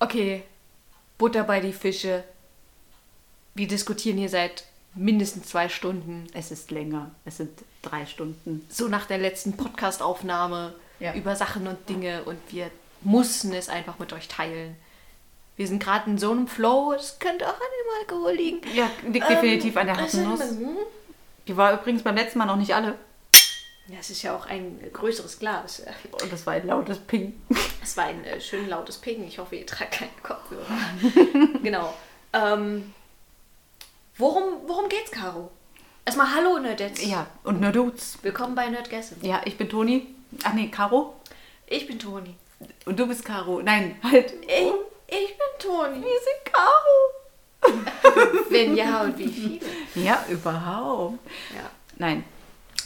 Okay, Butter bei die Fische. Wir diskutieren hier seit mindestens zwei Stunden. Es ist länger. Es sind drei Stunden. So nach der letzten Podcast-Aufnahme Ja. über Sachen und Dinge und wir mussten es einfach mit euch teilen. Wir sind gerade in so einem Flow, es könnte auch an dem Alkohol liegen. Ja, liegt definitiv an der harten Nuss. Hm? Die war übrigens beim letzten Mal noch nicht alle. Ja, es ist ja auch ein größeres Glas. Und das war ein lautes Ping. Es war ein äh, schön lautes Ping. Ich hoffe, ihr tragt keinen Kopfhörer. genau. Ähm, worum, worum geht's, Caro? Erstmal Hallo, Nerdettes. Ja, und nur Dudes. Willkommen bei Nerdgessen. Ja, ich bin Toni. Ach nee, Caro. Ich bin Toni. Und du bist Caro. Nein, halt. Ich, ich bin Toni. Wir sind Caro. Wenn ja und wie viele? Ja, überhaupt. Ja. Nein,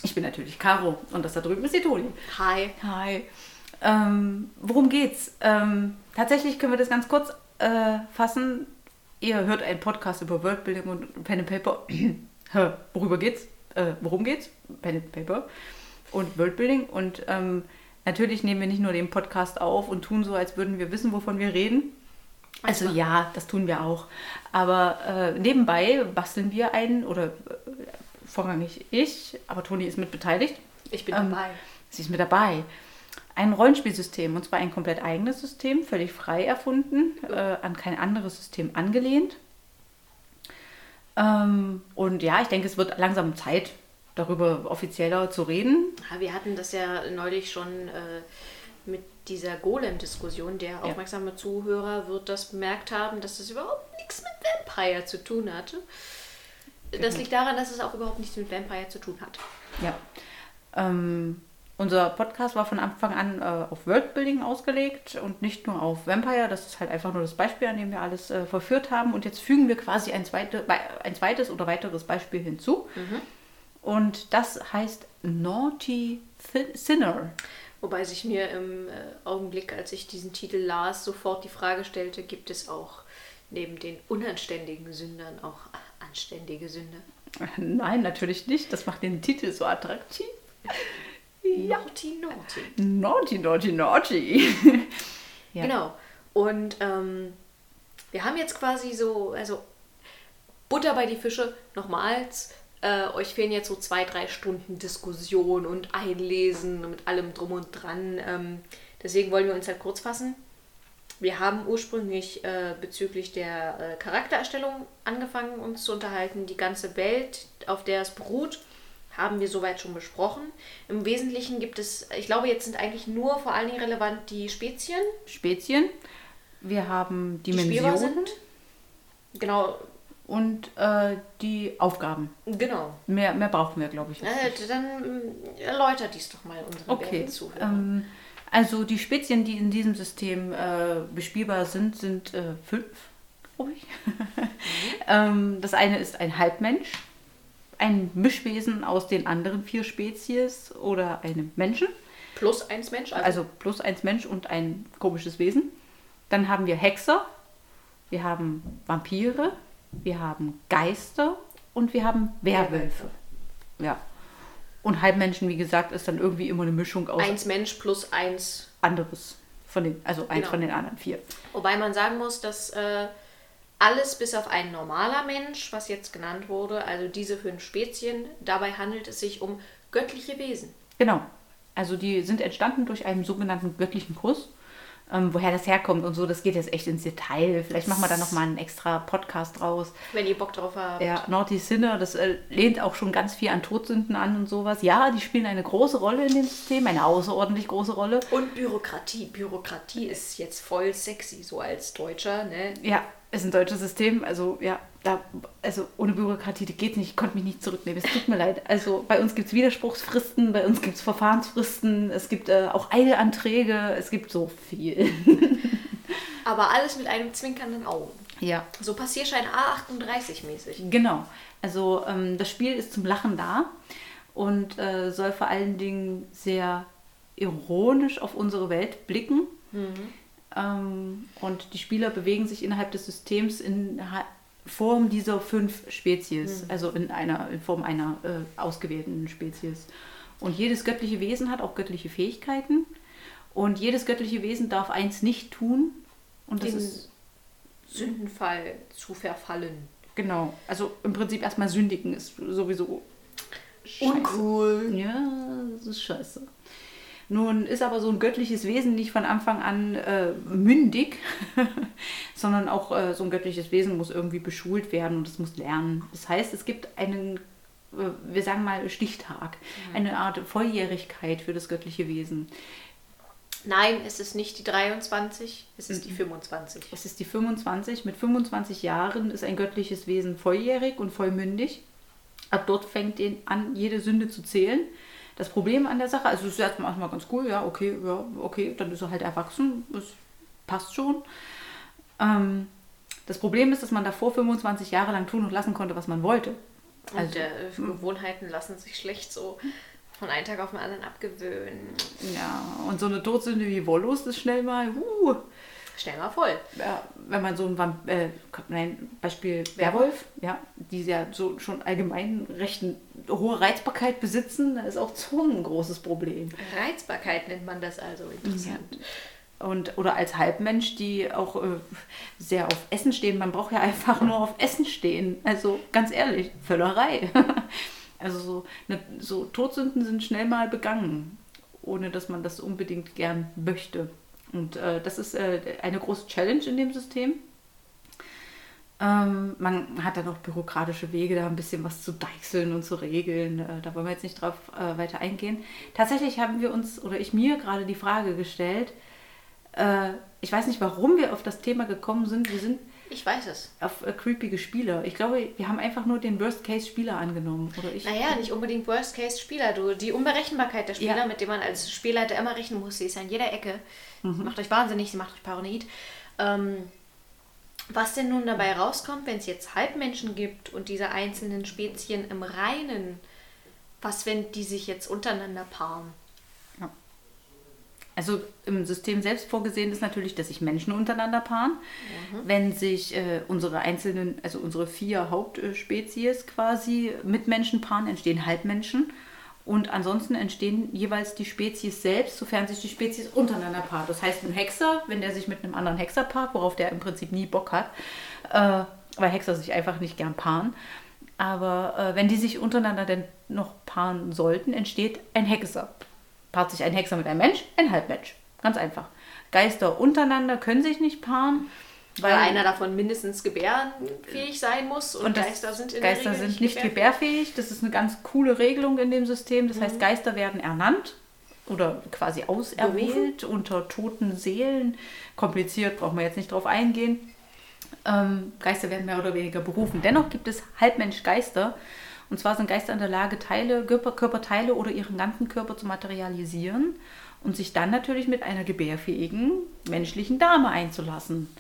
ich bin natürlich Caro. Und das da drüben ist die Toni. Hi. Hi. Ähm, worum geht's? Ähm, tatsächlich können wir das ganz kurz äh, fassen. Ihr hört einen Podcast über Worldbuilding und Pen and Paper. Worüber geht's? Äh, worum geht's? Pen and Paper und Worldbuilding. Und ähm, natürlich nehmen wir nicht nur den Podcast auf und tun so, als würden wir wissen, wovon wir reden. Also ja, das tun wir auch. Aber äh, nebenbei basteln wir einen, oder äh, vorrangig ich, aber Toni ist mit beteiligt. Ich bin Ähm, dabei. Sie ist mit dabei. Ein Rollenspielsystem, und zwar ein komplett eigenes System, völlig frei erfunden, äh, an kein anderes System angelehnt. Ähm, und ja, ich denke, es wird langsam Zeit, darüber offizieller zu reden. Ja, wir hatten das ja neulich schon äh, mit dieser Golem-Diskussion. Der aufmerksame Zuhörer wird das bemerkt haben, dass das überhaupt nichts mit Vampire zu tun hatte. Das liegt daran, dass es auch überhaupt nichts mit Vampire zu tun hat. Ja. Ähm, unser Podcast war von Anfang an äh, auf Worldbuilding ausgelegt und nicht nur auf Vampire. Das ist halt einfach nur das Beispiel, an dem wir alles äh, verführt haben. Und jetzt fügen wir quasi ein, zweite, ein zweites oder weiteres Beispiel hinzu. Und das heißt Naughty Sinner. Wobei sich mir im äh, Augenblick, als ich diesen Titel las, sofort die Frage stellte, gibt es auch neben den unanständigen Sündern auch anständige Sünder? Nein, natürlich nicht. Das macht den Titel so attraktiv. Ja. Naughty, naughty. Naughty, naughty, naughty. ja. Genau. Und ähm, wir haben jetzt quasi so, also Butter bei die Fische, nochmals. Äh, euch fehlen jetzt so zwei, drei Stunden Diskussion und Einlesen mit allem drum und dran. Ähm, deswegen wollen wir uns halt kurz fassen. Wir haben ursprünglich äh, bezüglich der äh, Charaktererstellung angefangen, uns zu unterhalten. Die ganze Welt, auf der es beruht, haben wir soweit schon besprochen. Im Wesentlichen gibt es, ich glaube, jetzt sind eigentlich nur vor allen Dingen relevant die Spezien, Spezien. Wir haben die Dimensionen sind. Genau, und äh, die Aufgaben. genau. Mehr, mehr brauchen wir, glaube ich. Äh, dann ähm, erläutert dies doch mal unseren Okay. werten Zuhörern. Ähm, also die Spezien, die in diesem System äh, bespielbar sind, sind äh, fünf, glaube ich. ähm, das eine ist ein Halbmensch, ein Mischwesen aus den anderen vier Spezies oder einem Menschen, Plus eins Mensch, also, also plus eins Mensch und ein komisches Wesen. Dann haben wir Hexer, wir haben Vampire, wir haben Geister und wir haben Werwölfe. Ja. Und Halbmenschen, wie gesagt, ist dann irgendwie immer eine Mischung aus eins Mensch plus eins. anderes von den, also eins Genau. von den anderen vier. Wobei man sagen muss, dass äh, alles bis auf ein normaler Mensch, was jetzt genannt wurde, also diese fünf Spezien, dabei handelt es sich um göttliche Wesen. Genau. Also die sind entstanden durch einen sogenannten göttlichen Kuss. Ähm, woher das herkommt und so, das geht jetzt echt ins Detail. Vielleicht machen wir da nochmal einen extra Podcast draus. Wenn ihr Bock drauf habt. Ja, Naughty Sinner, das äh, lehnt auch schon ganz viel an Todsünden an und sowas. Ja, die spielen eine große Rolle in dem System, eine außerordentlich große Rolle. Und Bürokratie. Bürokratie ist jetzt voll sexy, so als Deutscher, ne? Ja, ist ein deutsches System, also ja, da, also ohne Bürokratie, geht nicht, ich konnte mich nicht zurücknehmen, es tut mir leid. Also bei uns gibt es Widerspruchsfristen, bei uns gibt es Verfahrensfristen, es gibt äh, auch Eilanträge, es gibt so viel. Aber alles mit einem zwinkernden Auge. ja, So Passierschein A38 mäßig. genau. Also ähm, das Spiel ist zum Lachen da und äh, soll vor allen Dingen sehr ironisch auf unsere Welt blicken. Ähm, und die Spieler bewegen sich innerhalb des Systems in ha- Form dieser fünf Spezies, also in einer in Form einer äh, ausgewählten Spezies. Und jedes göttliche Wesen hat auch göttliche Fähigkeiten. Und jedes göttliche Wesen darf eins nicht tun, Und das Den ist Sündenfall zu verfallen. genau. Also im Prinzip erstmal sündigen ist sowieso Uncool. Ja, das ist scheiße. Nun ist aber so ein göttliches Wesen nicht von Anfang an äh, mündig, sondern auch äh, so ein göttliches Wesen muss irgendwie beschult werden und es muss lernen. Das heißt, es gibt einen, äh, wir sagen mal, Stichtag, eine Art Volljährigkeit für das göttliche Wesen. Nein, es ist nicht die 23, es ist Mhm. die 25. Es ist die 25. Mit 25 Jahren ist ein göttliches Wesen volljährig und vollmündig. Ab dort fängt ihn an, jede Sünde zu zählen. Das Problem an der Sache, also es ist erstmal ganz cool, ja, okay, ja, okay, dann ist er halt erwachsen, das passt schon. Ähm, das Problem ist, dass man davor 25 Jahre lang tun und lassen konnte, was man wollte. Und Also, äh, Gewohnheiten lassen sich schlecht so von einem Tag auf den anderen abgewöhnen. ja, und so eine Todsünde wie Wollust ist schnell mal, uh, Schnell mal voll. ja, wenn man so ein Vamp äh, nein, Beispiel Werwolf? Ja, die ja so schon allgemein recht hohe Reizbarkeit besitzen, da ist auch Zorn ein großes Problem. Reizbarkeit nennt man das also. Interessant. Und, oder als Halbmensch, die auch äh, sehr auf Essen stehen. Man braucht ja einfach nur auf Essen stehen. Also ganz ehrlich, Völlerei. also so, ne, so Todsünden sind schnell mal begangen, ohne dass man das unbedingt gern möchte. Und äh, das ist äh, eine große Challenge in dem System. Ähm, man hat dann auch bürokratische Wege, da ein bisschen was zu deichseln und zu regeln. Äh, da wollen wir jetzt nicht drauf äh, weiter eingehen. Tatsächlich haben wir uns, oder ich mir gerade die Frage gestellt, äh, ich weiß nicht, warum wir auf das Thema gekommen sind. Wir sind Ich weiß es. auf äh, creepige Spieler. Ich glaube, wir haben einfach nur den Worst-Case-Spieler angenommen. Oder ich, Naja, nicht unbedingt Worst-Case-Spieler. Du, die Unberechenbarkeit der Spieler, Ja. mit dem man als Spielleiter immer rechnen muss, sie ist ja in jeder Ecke. Mhm. Sie macht euch wahnsinnig, sie macht euch paranoid. Ähm, was denn nun dabei rauskommt, wenn es jetzt Halbmenschen gibt und diese einzelnen Spezien im Reinen, was, wenn die sich jetzt untereinander paaren? Also im System selbst vorgesehen ist natürlich, dass sich Menschen untereinander paaren. Wenn sich äh, unsere einzelnen, also unsere vier Hauptspezies quasi mit Menschen paaren, entstehen Halbmenschen. Und ansonsten entstehen jeweils die Spezies selbst, sofern sich die Spezies untereinander paart. Das heißt, ein Hexer, wenn der sich mit einem anderen Hexer paart, worauf der im Prinzip nie Bock hat, äh, weil Hexer sich einfach nicht gern paaren. Aber äh, wenn die sich untereinander denn noch paaren sollten, entsteht ein Hexer. Paart sich ein Hexer mit einem Mensch, ein Halbmensch. Ganz einfach. Geister untereinander können sich nicht paaren, Weil einer davon mindestens gebärenfähig sein muss und, und Geister sind in Geister der Regel sind nicht gebärfähig. gebärfähig. Das ist eine ganz coole Regelung in dem System. Das Mhm. heißt, Geister werden ernannt oder quasi auserwählt unter toten Seelen. Kompliziert, brauchen wir jetzt nicht drauf eingehen. Ähm, Geister werden mehr oder weniger berufen. Dennoch gibt es Halbmensch-Geister. Und zwar sind Geister in der Lage, Teile, Körper, Körperteile oder ihren ganzen Körper zu materialisieren und sich dann natürlich mit einer gebärfähigen menschlichen Dame einzulassen.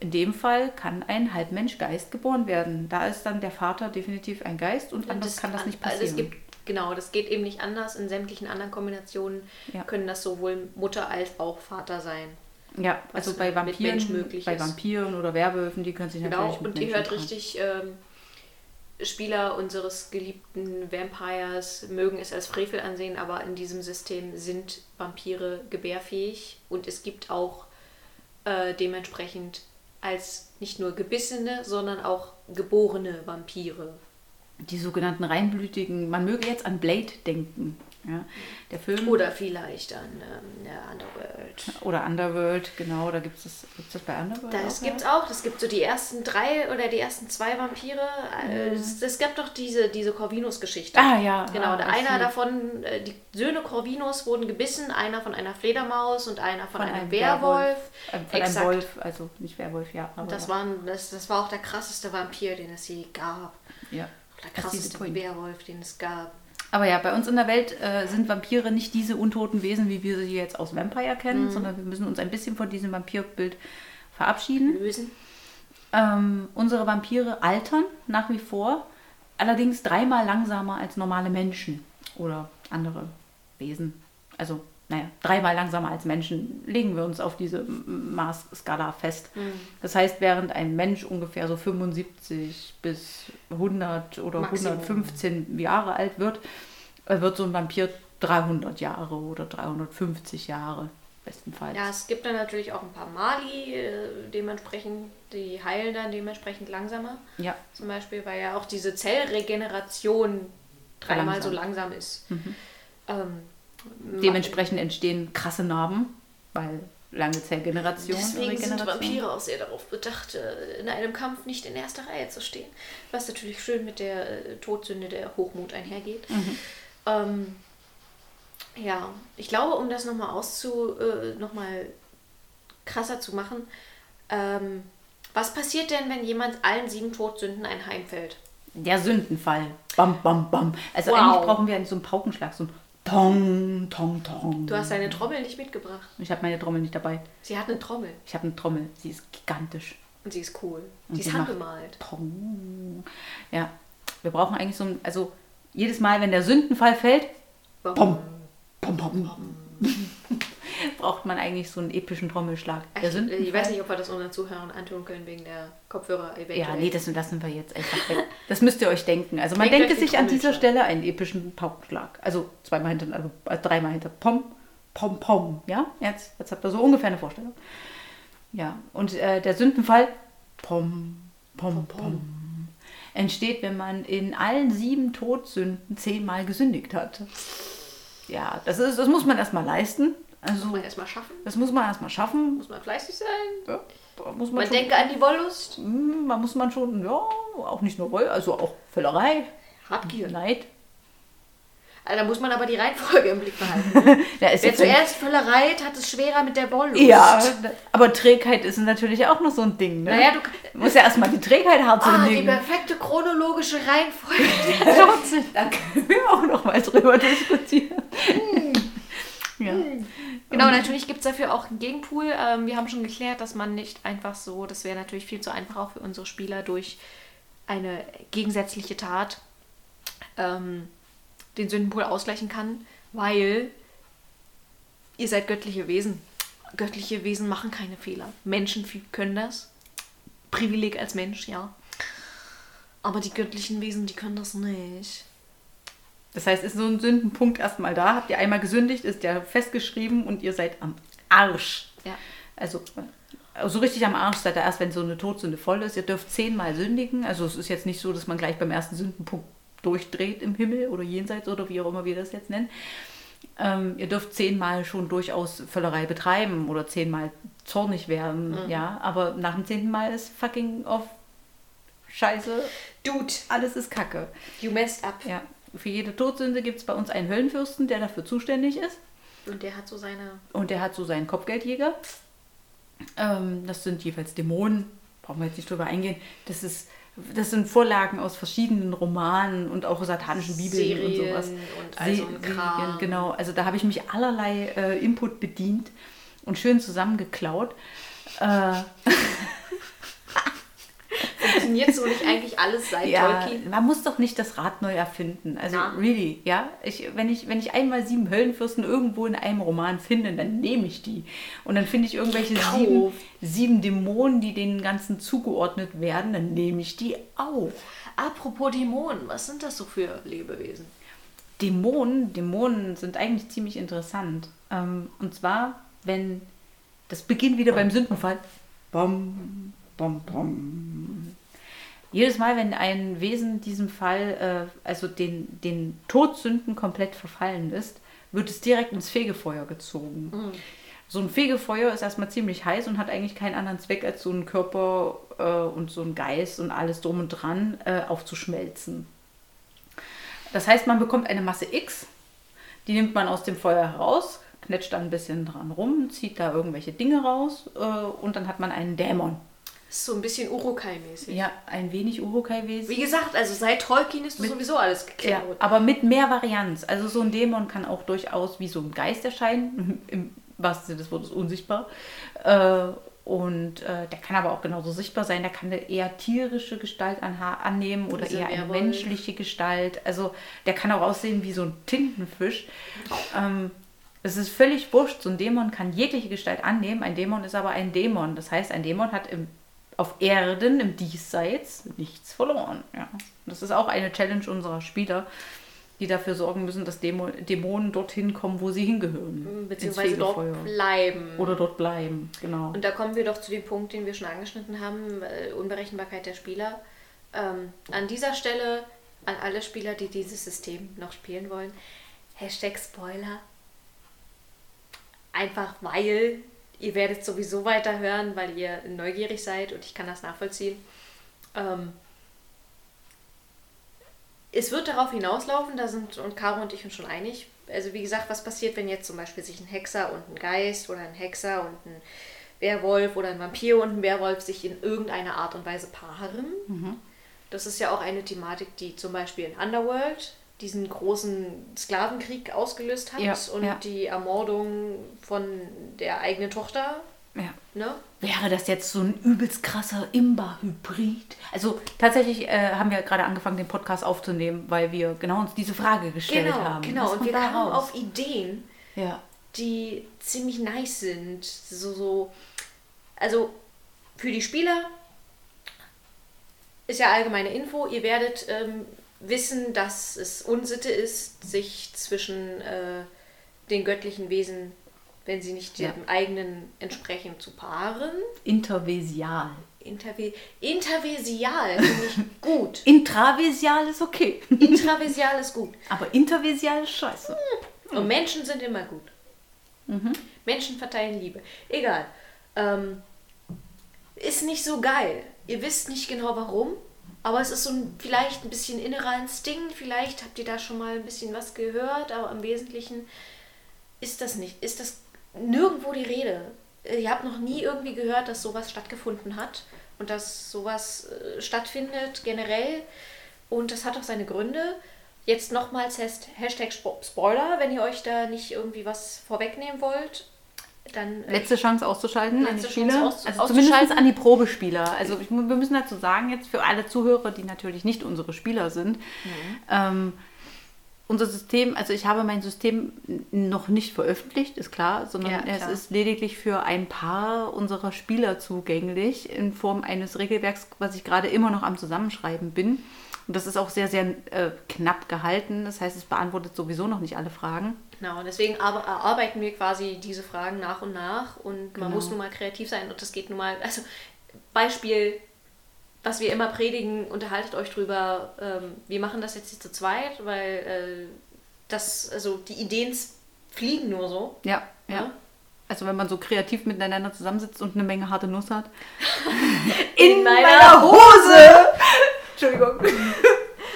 In dem Fall kann ein Halbmensch-Geist geboren werden. Da ist dann der Vater definitiv ein Geist und anders kann das nicht passieren. Also es gibt, genau, das geht eben nicht anders. In sämtlichen anderen Kombinationen Ja. können das sowohl Mutter als auch Vater sein. ja, also bei Vampiren, bei. Vampiren oder Werwölfen, die können sich Genau, natürlich mit und ihr hört richtig, ähm, Spieler unseres geliebten Vampires mögen es als Frevel ansehen, aber in diesem System sind Vampire gebärfähig und es gibt auch äh, dementsprechend als nicht nur gebissene, sondern auch geborene Vampire. Die sogenannten reinblütigen, man möge jetzt an Blade denken. Ja, der Film Oder vielleicht an ähm, der Underworld. oder Underworld, genau, da gibt es das, gibt's das bei Underworld. Das auch, gibt's auch. Das gibt so die ersten drei oder die ersten zwei Vampire. Äh, Es, es gab doch diese, diese Corvinus-Geschichte. Ah, ja. Genau, Ah, einer davon, äh, die Söhne Corvinus wurden gebissen, einer von einer Fledermaus und einer von, Von einem einem Werwolf. Äh, Von Exakt. einem Wolf, also nicht Werwolf, ja. Aber Das, waren, das, das war auch der krasseste Vampir, den es je gab. ja. Der krasseste. Werwolf, den es gab. Aber ja, bei uns in der Welt äh, sind Vampire nicht diese untoten Wesen, wie wir sie jetzt aus Vampire Mhm. kennen, sondern wir müssen uns ein bisschen von diesem Vampirbild verabschieden. Lösen. Ähm, unsere Vampire altern nach wie vor, allerdings dreimal langsamer als normale Menschen oder andere Wesen. Also, naja, dreimal langsamer als Menschen legen wir uns auf diese Maßskala fest. Das heißt, während ein Mensch ungefähr so 75 bis 100 oder Maximum. 115 Jahre alt wird, äh, wird so ein Vampir 300 Jahre oder 350 Jahre. bestenfalls. Ja, es gibt dann natürlich auch ein paar Mali, äh, dementsprechend, die heilen dann dementsprechend langsamer. Ja. Zum Beispiel, weil ja auch diese Zellregeneration dreimal so langsam ist. Ähm, Dementsprechend entstehen krasse Narben, weil lange Zellgeneration. Deswegen sind. Vampire auch sehr darauf bedacht, äh, in einem Kampf nicht in erster Reihe zu stehen. Was natürlich schön mit der äh, Todsünde der Hochmut einhergeht. Mhm. Ähm, ja, ich glaube, um das nochmal auszu, äh, noch mal krasser zu machen, ähm, was passiert denn, wenn jemand allen sieben Todsünden einheimfällt? Der Sündenfall. Bam, bam, bam. Also Wow. eigentlich brauchen wir so einen Paukenschlag, so ein Tong, Tong, Tong. Du hast deine Trommel nicht mitgebracht. Ich habe meine Trommel nicht dabei. Sie hat eine Trommel Ich habe eine Trommel. Sie ist gigantisch. und sie ist cool. Und die ist handgemalt. Tong. Ja. Wir brauchen eigentlich so ein, also jedes Mal, wenn der Sündenfall fällt, pom, pom, pom, pom, braucht man eigentlich so einen epischen Trommelschlag. Der Ich, ich weiß nicht, ob wir das unseren Zuhörern antun können wegen der Kopfhörer eventuell. Ja, nee, das lassen wir jetzt einfach weg. Das müsst ihr euch denken. Also man Denkt sich an dieser. Stelle einen epischen Paukenschlag. Also zweimal hinter, also dreimal hinter. Pom, pom, pom. Ja, jetzt, jetzt habt ihr so ungefähr eine Vorstellung. Ja, und äh, der Sündenfall, pom, pom, pom, entsteht, wenn man in allen sieben Todsünden zehnmal gesündigt hat. Ja, das, ist, das muss man erstmal leisten. Also, Muss man erstmal schaffen. das muss man erstmal schaffen. Muss man fleißig sein. Ja, muss man Man schon- denke an die Wollust. hm, man muss man schon, ja, auch nicht nur Woll, also auch Völlerei, Habgier. Neid. Also, da muss man aber die Reihenfolge im Blick behalten. Ist Wer zuerst Völlerei hat, hat es schwerer mit der Wollust. ja, aber Trägheit ist natürlich auch noch so ein Ding. Ne? Naja, du musst ja erstmal die Trägheit hart Ah, die perfekte chronologische Reihenfolge der Todsünden. Da können wir auch noch mal drüber diskutieren. ja. Genau, natürlich gibt es dafür auch einen Gegenpool. Ähm, wir haben schon geklärt, dass man nicht einfach so, das wäre natürlich viel zu einfach auch für unsere Spieler, durch eine gegensätzliche Tat ähm, den Sündenpool ausgleichen kann, weil ihr seid göttliche Wesen. Göttliche Wesen machen keine Fehler. Menschen können das. Privileg als Mensch, ja. Aber die göttlichen Wesen, die können das nicht. Das heißt, ist so ein Sündenpunkt erstmal da. Habt ihr einmal gesündigt, ist der festgeschrieben und ihr seid am Arsch. Ja. Also äh, so richtig am Arsch seid ihr erst, wenn so eine Todsünde voll ist. Ihr dürft zehnmal sündigen. Also es ist jetzt nicht so, dass man gleich beim ersten Sündenpunkt durchdreht im Himmel oder jenseits oder wie auch immer wir das jetzt nennen. Ähm, ihr dürft zehnmal schon durchaus Völlerei betreiben oder zehnmal zornig werden, ja. Aber nach dem zehnten Mal ist fucking off Scheiße. Dude, Alles ist Kacke. you messed up. Ja. Für jede Todsünde gibt es bei uns einen Höllenfürsten, der dafür zuständig ist. Und der hat so seine Und der hat so seinen Kopfgeldjäger. Ähm, das sind jeweils Dämonen. Brauchen wir jetzt nicht drüber eingehen. Das, ist, das sind Vorlagen aus verschiedenen Romanen und auch satanischen Bibeln und Serien sowas. und all so. Serien, Genau, also da habe ich mich allerlei äh, Input bedient und schön zusammengeklaut. Äh, Funktioniert so nicht eigentlich alles seit ja, Tolkien? man muss doch nicht das Rad neu erfinden. Also Na. really, ja. Ich, wenn, ich, wenn ich einmal sieben Höllenfürsten irgendwo in einem Roman finde, dann nehme ich die. Und dann finde ich irgendwelche Kauf. sieben, sieben Dämonen, die den Ganzen zugeordnet werden, dann nehme ich die auch. Apropos Dämonen, was sind das so für Lebewesen? Dämonen, Dämonen sind eigentlich ziemlich interessant. Ähm, und zwar, wenn das beginnt wieder beim Sündenfall. Bom, bom, bom. Jedes Mal, wenn ein Wesen in diesem Fall, äh, also den, den Todsünden komplett verfallen ist, wird es direkt ins Fegefeuer gezogen. So ein Fegefeuer ist erstmal ziemlich heiß und hat eigentlich keinen anderen Zweck, als so einen Körper äh, und so einen Geist und alles drum und dran äh, aufzuschmelzen. Das heißt, man bekommt eine Masse X, die nimmt man aus dem Feuer heraus, knetscht dann ein bisschen dran rum, zieht da irgendwelche Dinge raus äh, und dann hat man einen Dämon. So ein bisschen Urukai-mäßig. Ja, ein wenig Urukai-Wesen. Wie gesagt, also seit Tolkien ist das sowieso alles Ja, geklaut. aber mit mehr Varianz. Also so ein Dämon kann auch durchaus wie so ein Geist erscheinen, im wahrsten Sinne des Wortes unsichtbar. Äh, und äh, der kann aber auch genauso sichtbar sein. Der kann eine eher tierische Gestalt annehmen oder Wie so ein eher eine menschliche Gestalt. Also der kann auch aussehen wie so ein Tintenfisch. Ähm, es ist völlig wurscht. So ein Dämon kann jegliche Gestalt annehmen. Ein Dämon ist aber ein Dämon. Das heißt, ein Dämon hat im, auf Erden, im Diesseits, nichts verloren. Ja. Das ist auch eine Challenge unserer Spieler, die dafür sorgen müssen, dass Dämo Dämonen dorthin kommen, wo sie hingehören. ins Beziehungsweise dort bleiben. Oder dort bleiben, genau. Und da kommen wir doch zu dem Punkt, den wir schon angeschnitten haben, äh, Unberechenbarkeit der Spieler. Ähm, an dieser Stelle an alle Spieler, die dieses System noch spielen wollen, Hashtag Spoiler. Einfach weil ihr werdet sowieso weiterhören, weil ihr neugierig seid und ich kann das nachvollziehen. Ähm, es wird darauf hinauslaufen, da sind und Caro und ich uns schon einig. Also wie gesagt, was passiert, wenn jetzt zum Beispiel sich ein Hexer und ein Geist oder ein Hexer und ein Werwolf oder ein Vampir und ein Werwolf sich in irgendeiner Art und Weise paaren? Das ist ja auch eine Thematik, die zum Beispiel in Underworld diesen großen Sklavenkrieg ausgelöst hat Ja, und ja. die Ermordung von der eigenen Tochter. Ja. Ne? Wäre das jetzt so ein übelst krasser Imba-Hybrid? Also tatsächlich äh, haben wir gerade angefangen, den Podcast aufzunehmen, weil wir genau uns diese Frage gestellt Genau, haben. genau. Und wir kamen raus? auf Ideen, die ziemlich nice sind. So, so, also für die Spieler ist ja allgemeine Info. Ihr werdet ähm, wissen, dass es Unsitte ist, sich zwischen äh, den göttlichen Wesen, wenn sie nicht Ja. dem eigenen entsprechen, zu paaren. Intervesial. Interve Intervesial finde ich gut. Intravesial ist okay. Intravesial ist gut. Aber intervesial ist scheiße. Und Menschen sind immer gut. Menschen verteilen Liebe. Egal. Ähm, ist nicht so geil. Ihr wisst nicht genau warum, aber es ist so ein, vielleicht ein bisschen innerer Instinkt. Vielleicht habt ihr da schon mal ein bisschen was gehört, aber im Wesentlichen ist das nicht. Ist das nirgendwo die Rede. Ihr habt noch nie irgendwie gehört, dass sowas stattgefunden hat und dass sowas äh, stattfindet generell. Und das hat auch seine Gründe. Jetzt nochmals Has- Hashtag Spo- Spoiler, wenn ihr euch da nicht irgendwie was vorwegnehmen wollt. Dann äh, Letzte Chance auszuschalten an die Letzte Spieler. Aus- also zumindest an die Probespieler. Also ich, wir müssen dazu sagen, jetzt für alle Zuhörer, die natürlich nicht unsere Spieler sind, ähm, unser System, also ich habe mein System noch nicht veröffentlicht, ist klar, sondern Ja, es klar. ist lediglich für ein paar unserer Spieler zugänglich in Form eines Regelwerks, was ich gerade immer noch am Zusammenschreiben bin. Und das ist auch sehr, sehr äh, knapp gehalten. Das heißt, es beantwortet sowieso noch nicht alle Fragen. Genau, und deswegen ar- erarbeiten wir quasi diese Fragen nach und nach und man Genau. muss nun mal kreativ sein und das geht nun mal, also Beispiel, was wir immer predigen, unterhaltet euch drüber, ähm, wir machen das jetzt hier zu zweit, weil äh, das, also die Ideen fliegen nur so. Ja, ja. Ja. Also wenn man so kreativ miteinander zusammensitzt und eine Menge harte Nuss hat. In meiner Hose!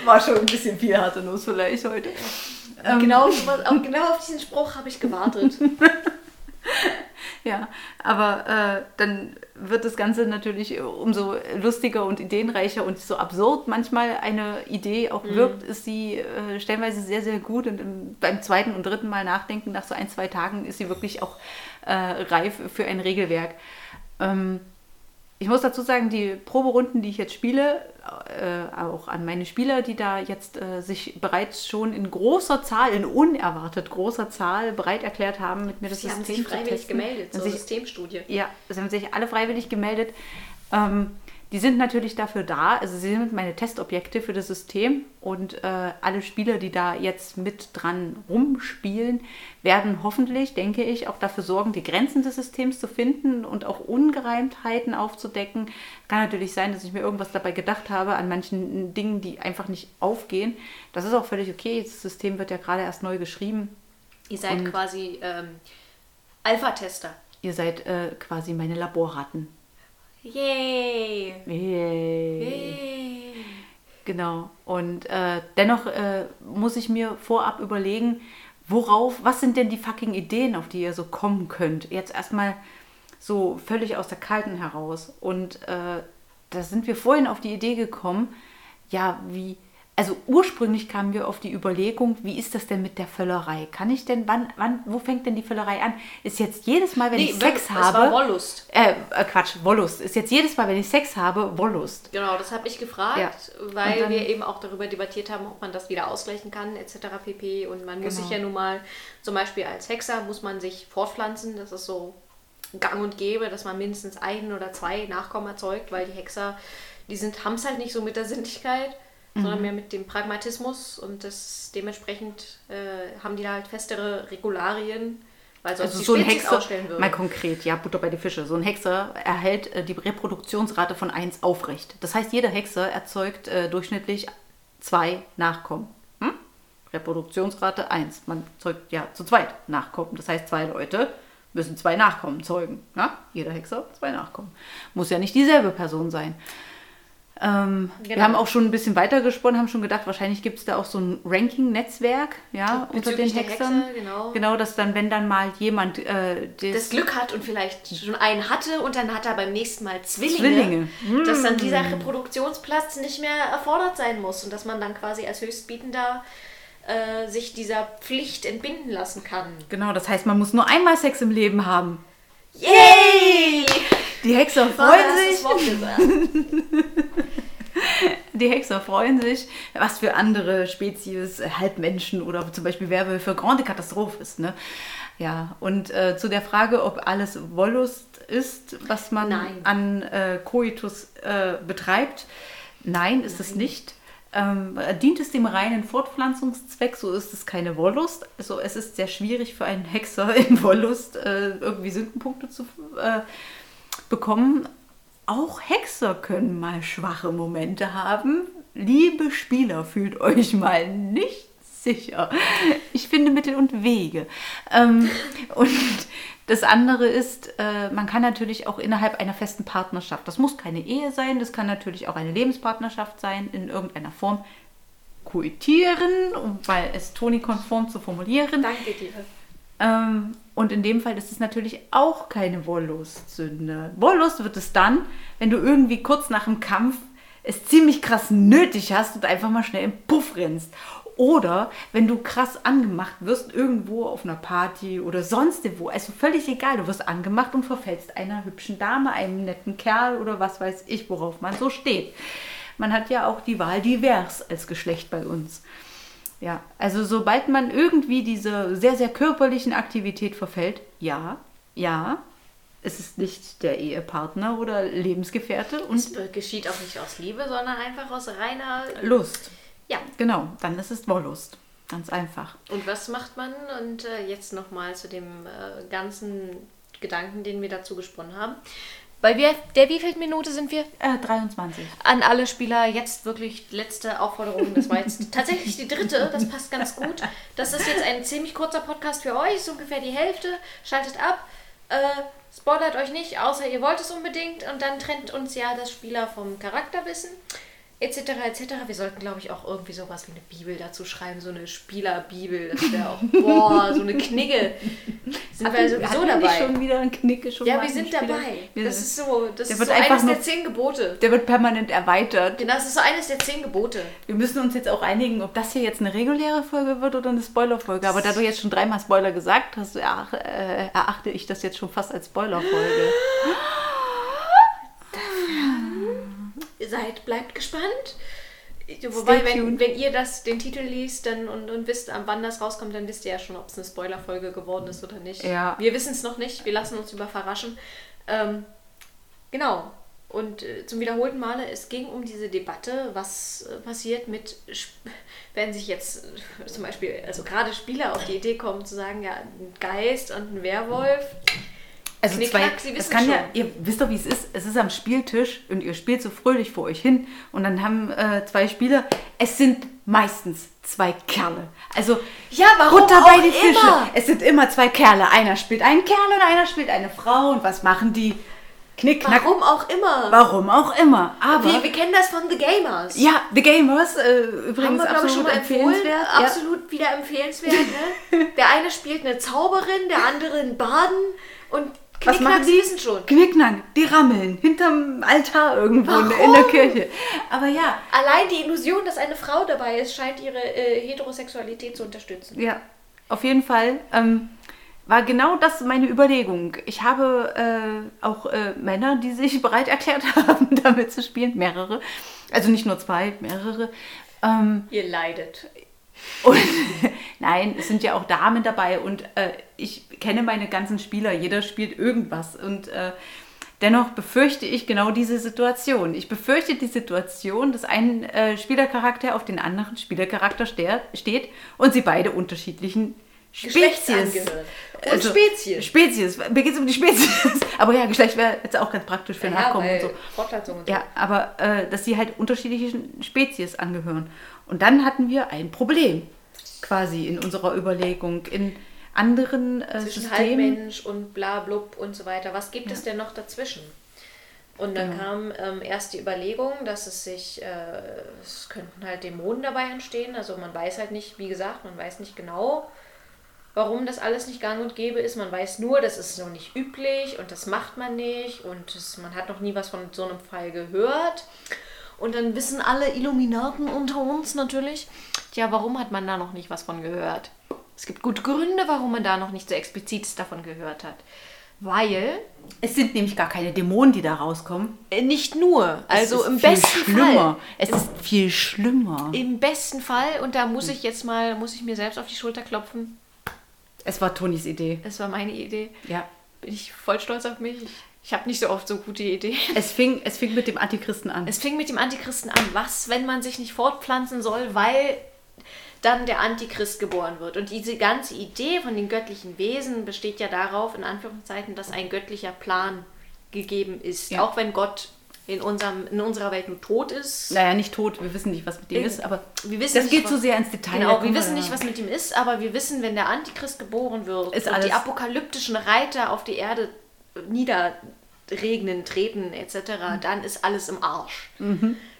War schon ein bisschen viel harte Nuss vielleicht heute. Ähm, Genau, genau auf diesen Spruch habe ich gewartet. Ja, aber äh, dann wird das Ganze natürlich umso lustiger und ideenreicher und so absurd manchmal eine Idee auch wirkt, ist sie äh, stellenweise sehr, sehr gut und im, beim zweiten und dritten Mal nachdenken, nach so ein, zwei Tagen, ist sie wirklich auch äh, reif für ein Regelwerk. Ähm, ich muss dazu sagen, die Proberunden, die ich jetzt spiele, äh, auch an meine Spieler, die da jetzt äh, sich bereits schon in großer Zahl, in unerwartet großer Zahl bereit erklärt haben, mit mir das Sie haben System sich zu freiwillig testen. gemeldet zur Sich- Systemstudie. ja, es haben sich alle freiwillig gemeldet. Ähm, die sind natürlich dafür da, also sie sind meine Testobjekte für das System und äh, alle Spieler, die da jetzt mit dran rumspielen, werden hoffentlich, denke ich, auch dafür sorgen, die Grenzen des Systems zu finden und auch Ungereimtheiten aufzudecken. Kann natürlich sein, dass ich mir irgendwas dabei gedacht habe an manchen Dingen, die einfach nicht aufgehen. Das ist auch völlig okay. Das System wird ja gerade erst neu geschrieben. Ihr seid Und- quasi ähm, Alpha-Tester. Ihr seid äh, quasi meine Laborratten. Yay! Yay. Yay! Genau. Und äh, dennoch äh, muss ich mir vorab überlegen, worauf, was sind denn die fucking Ideen, auf die ihr so kommen könnt? Jetzt erstmal so völlig aus der Kalten heraus. Und äh, da sind wir vorhin auf die Idee gekommen, ja, wie, also ursprünglich kamen wir auf die Überlegung, wie ist das denn mit der Völlerei? Kann ich denn, wann, wann, wo fängt denn die Völlerei an? Ist jetzt jedes Mal, wenn ich Sex habe. war Wollust. äh, äh, Quatsch, Wollust. Ist jetzt jedes Mal, wenn ich Sex habe, Wollust. Genau, das habe ich gefragt, Ja. weil dann- wir eben auch darüber debattiert haben, ob man das wieder ausgleichen kann, etc. pp. Und man muss Genau. sich ja nun mal, zum Beispiel als Hexer, muss man sich fortpflanzen. Das ist so gang und gäbe, dass man mindestens ein oder zwei Nachkommen erzeugt, weil die Hexer, die sind, haben es halt nicht so mit der Sinnlichkeit. Sondern mehr mit dem Pragmatismus und das dementsprechend äh, haben die da halt festere Regularien, weil sonst Also die so ein Spezies Hexer, würde. mal konkret, ja, Butter bei die Fische. So ein Hexer erhält äh, die Reproduktionsrate von 1 aufrecht. Das heißt, jeder Hexer erzeugt äh, durchschnittlich zwei Nachkommen. Hm? Reproduktionsrate 1. Man zeugt ja zu zweit Nachkommen. Das heißt, zwei Leute müssen zwei Nachkommen zeugen. Ja? Jeder Hexer zwei Nachkommen. Muss ja nicht dieselbe Person sein. Ähm, Wir Genau. haben auch schon ein bisschen weiter gesponnen, haben schon gedacht, wahrscheinlich gibt es da auch so ein Ranking-Netzwerk ja, unter den Hexern. Hexe, genau. Genau, dass dann, wenn dann mal jemand äh, das, das Glück hat und vielleicht schon einen hatte und dann hat er beim nächsten Mal Zwillinge, Zwillinge. Mm. dass dann dieser Reproduktionsplatz nicht mehr erfordert sein muss und dass man dann quasi als Höchstbietender äh, sich dieser Pflicht entbinden lassen kann. Genau, das heißt, man muss nur einmal Sex im Leben haben. Yay! Die Hexer freuen sich. Die Hexer freuen sich, was für andere Spezies, äh, Halbmenschen oder zum Beispiel Werwölfe grande Katastrophe ist. Ne? Ja, und äh, zu der Frage, ob alles Wollust ist, was man Nein. an äh, Coitus äh, betreibt. Nein, ist es nicht. Ähm, dient es dem reinen Fortpflanzungszweck, so ist es keine Wollust. Also es ist sehr schwierig für einen Hexer in Wollust äh, irgendwie Sündenpunkte zu äh, bekommen. Auch Hexer können mal schwache Momente haben. Liebe Spieler, fühlt euch mal nicht sicher. Ich finde Mittel und Wege. Ähm, und das andere ist, äh, man kann natürlich auch innerhalb einer festen Partnerschaft, das muss keine Ehe sein, das kann natürlich auch eine Lebenspartnerschaft sein, in irgendeiner Form koitieren, um weil es Toni-konform zu formulieren. Danke dir. Ähm, und in dem Fall ist es natürlich auch keine Wollust-Sünde. Wollust wird es dann, wenn du irgendwie kurz nach dem Kampf es ziemlich krass nötig hast und einfach mal schnell im Puff rennst. Oder wenn du krass angemacht wirst, irgendwo auf einer Party oder sonst wo. Also völlig egal, du wirst angemacht und verfällst einer hübschen Dame, einem netten Kerl oder was weiß ich, worauf man so steht. Man hat ja auch die Wahl divers als Geschlecht bei uns. Ja, also sobald man irgendwie diese sehr, sehr körperlichen Aktivität verfällt, ja, ja, es ist nicht der Ehepartner oder Lebensgefährte und Es geschieht auch nicht aus Liebe, sondern einfach aus reiner Lust. Ja. Genau, dann ist es Wollust. Ganz einfach. Und was macht man? Und äh, jetzt nochmal zu dem äh, ganzen Gedanken, den wir dazu gesponnen haben. Bei wir, der wievielten Minute sind wir? Äh, 23. An alle Spieler jetzt wirklich letzte Aufforderung. Das war jetzt tatsächlich die dritte. Das passt ganz gut. Das ist jetzt ein ziemlich kurzer Podcast für euch, so ungefähr die Hälfte. Schaltet ab. Äh, spoilert euch nicht, außer ihr wollt es unbedingt. Und dann trennt uns ja das Spieler vom Charakterwissen. Etc. etc. Wir sollten, glaube ich, auch irgendwie sowas wie eine Bibel dazu schreiben. So eine Spielerbibel. Das wäre auch, boah, so eine Knigge. Sind wir sowieso Hatten wir nicht dabei. schon wieder ein Knicke schon Ja, wir sind Spieler? dabei. Wir Das ist so, das ist so eines nur- der zehn Gebote. Der wird permanent erweitert. Genau, das ist so eines der zehn Gebote. Wir müssen uns jetzt auch einigen, ob das hier jetzt eine reguläre Folge wird oder eine Spoilerfolge. Aber da du jetzt schon dreimal Spoiler gesagt hast, äh, erachte ich das jetzt schon fast als Spoilerfolge. Ihr seid, bleibt gespannt. Wobei, wenn, wenn ihr das, den Titel liest dann, und, und wisst, wann das rauskommt, dann wisst ihr ja schon, ob es eine Spoilerfolge geworden ist oder nicht. Ja. Wir wissen es noch nicht, wir lassen uns über verraschen. Ähm, genau. Und äh, zum wiederholten Male, es ging um diese Debatte, was äh, passiert mit, wenn sich jetzt äh, zum Beispiel, also gerade Spieler auf die Idee kommen zu sagen, ja, ein Geist und ein Werwolf. Also Knickknack, zwei, Sie es wissen kann ja, schon. ihr wisst doch, wie es ist. Es ist am Spieltisch und ihr spielt so fröhlich vor euch hin und dann haben äh, zwei Spieler. Es sind meistens zwei Kerle. Also Ja, warum auch bei die Fische. immer? Es sind immer zwei Kerle. Einer spielt einen Kerl und einer spielt eine Frau. Und was machen die? Knick, knack. Warum auch immer. Warum auch immer. Aber Wir, wir kennen das von The Gamers. ja, The Gamers äh, Haben übrigens wir, glaube ich, schon absolut mal empfehlenswert. Ja. Absolut wieder empfehlenswert. Ne? Der eine spielt eine Zauberin, der andere einen Baden und Was Knickknack, machen Sie die? wissen schon. Knickknack, die rammeln hinterm Altar irgendwo in der- in Warum? der Kirche. Aber ja, Allein die Illusion, dass eine Frau dabei ist, scheint ihre äh, Heterosexualität zu unterstützen. Ja, auf jeden Fall ähm, war genau das meine Überlegung. Ich habe äh, auch äh, Männer, die sich bereit erklärt haben, damit zu spielen, mehrere. Also nicht nur zwei, mehrere. Ähm, Ihr leidet. und nein, es sind ja auch Damen dabei und äh, ich kenne meine ganzen Spieler. Jeder spielt irgendwas und äh, Dennoch befürchte ich genau diese Situation. Ich befürchte die Situation, dass ein äh, Spielercharakter auf den anderen Spielercharakter ste steht und sie beide unterschiedlichen Spezies. Und Also, Spezies. Spezies. Mir geht es um die Spezies. Aber ja, Geschlecht wäre jetzt auch ganz praktisch für Nachkommen und so. Fortpflanzung und so. Ja, aber äh, dass sie halt unterschiedlichen Spezies angehören. Und dann hatten wir ein Problem quasi in unserer Überlegung. In anderen äh, zwischen Systemen. Halbmensch und bla blub und so weiter. Was gibt es denn noch dazwischen? Und dann Genau. kam ähm, erst die Überlegung, dass es sich, äh, es könnten halt Dämonen dabei entstehen. Also man weiß halt nicht, wie gesagt, man weiß nicht genau, warum das alles nicht gang und gäbe ist. Man weiß nur, das ist noch nicht üblich und das macht man nicht und es, man hat noch nie was von so einem Fall gehört. Und dann wissen alle Illuminaten unter uns natürlich, ja, warum hat man da noch nicht was von gehört? Es gibt gute Gründe, warum man da noch nicht so explizit davon gehört hat. Weil, Es sind nämlich gar keine Dämonen, die da rauskommen. äh, nicht nur, also es ist im viel besten schlimmer. Fall. Es ist viel schlimmer. Im besten Fall, und da muss ich jetzt mal, muss ich mir selbst auf die Schulter klopfen. Es war Tonis Idee. Das war meine Idee. Ja. Bin ich voll stolz auf mich. Ich, ich habe nicht so oft so gute Ideen. Es fing, es fing mit dem Antichristen an. Es fing mit dem Antichristen an. Was, wenn man sich nicht fortpflanzen soll, weil dann der Antichrist geboren wird? Und diese ganze Idee von den göttlichen Wesen besteht ja darauf, in Anführungszeichen, dass ein göttlicher Plan gegeben ist. Ja. Auch wenn Gott in, unserem, in unserer Welt nur tot ist. naja, nicht tot, wir wissen nicht, was mit dem ist, aber Wir wissen das nicht, geht zu sehr ins Detail. Genau, wir wissen nicht, was mit ihm ist, aber wir wissen, wenn der Antichrist geboren wird Ist und die apokalyptischen Reiter auf die Erde niederregnen, treten etc., Mhm. dann ist alles im Arsch.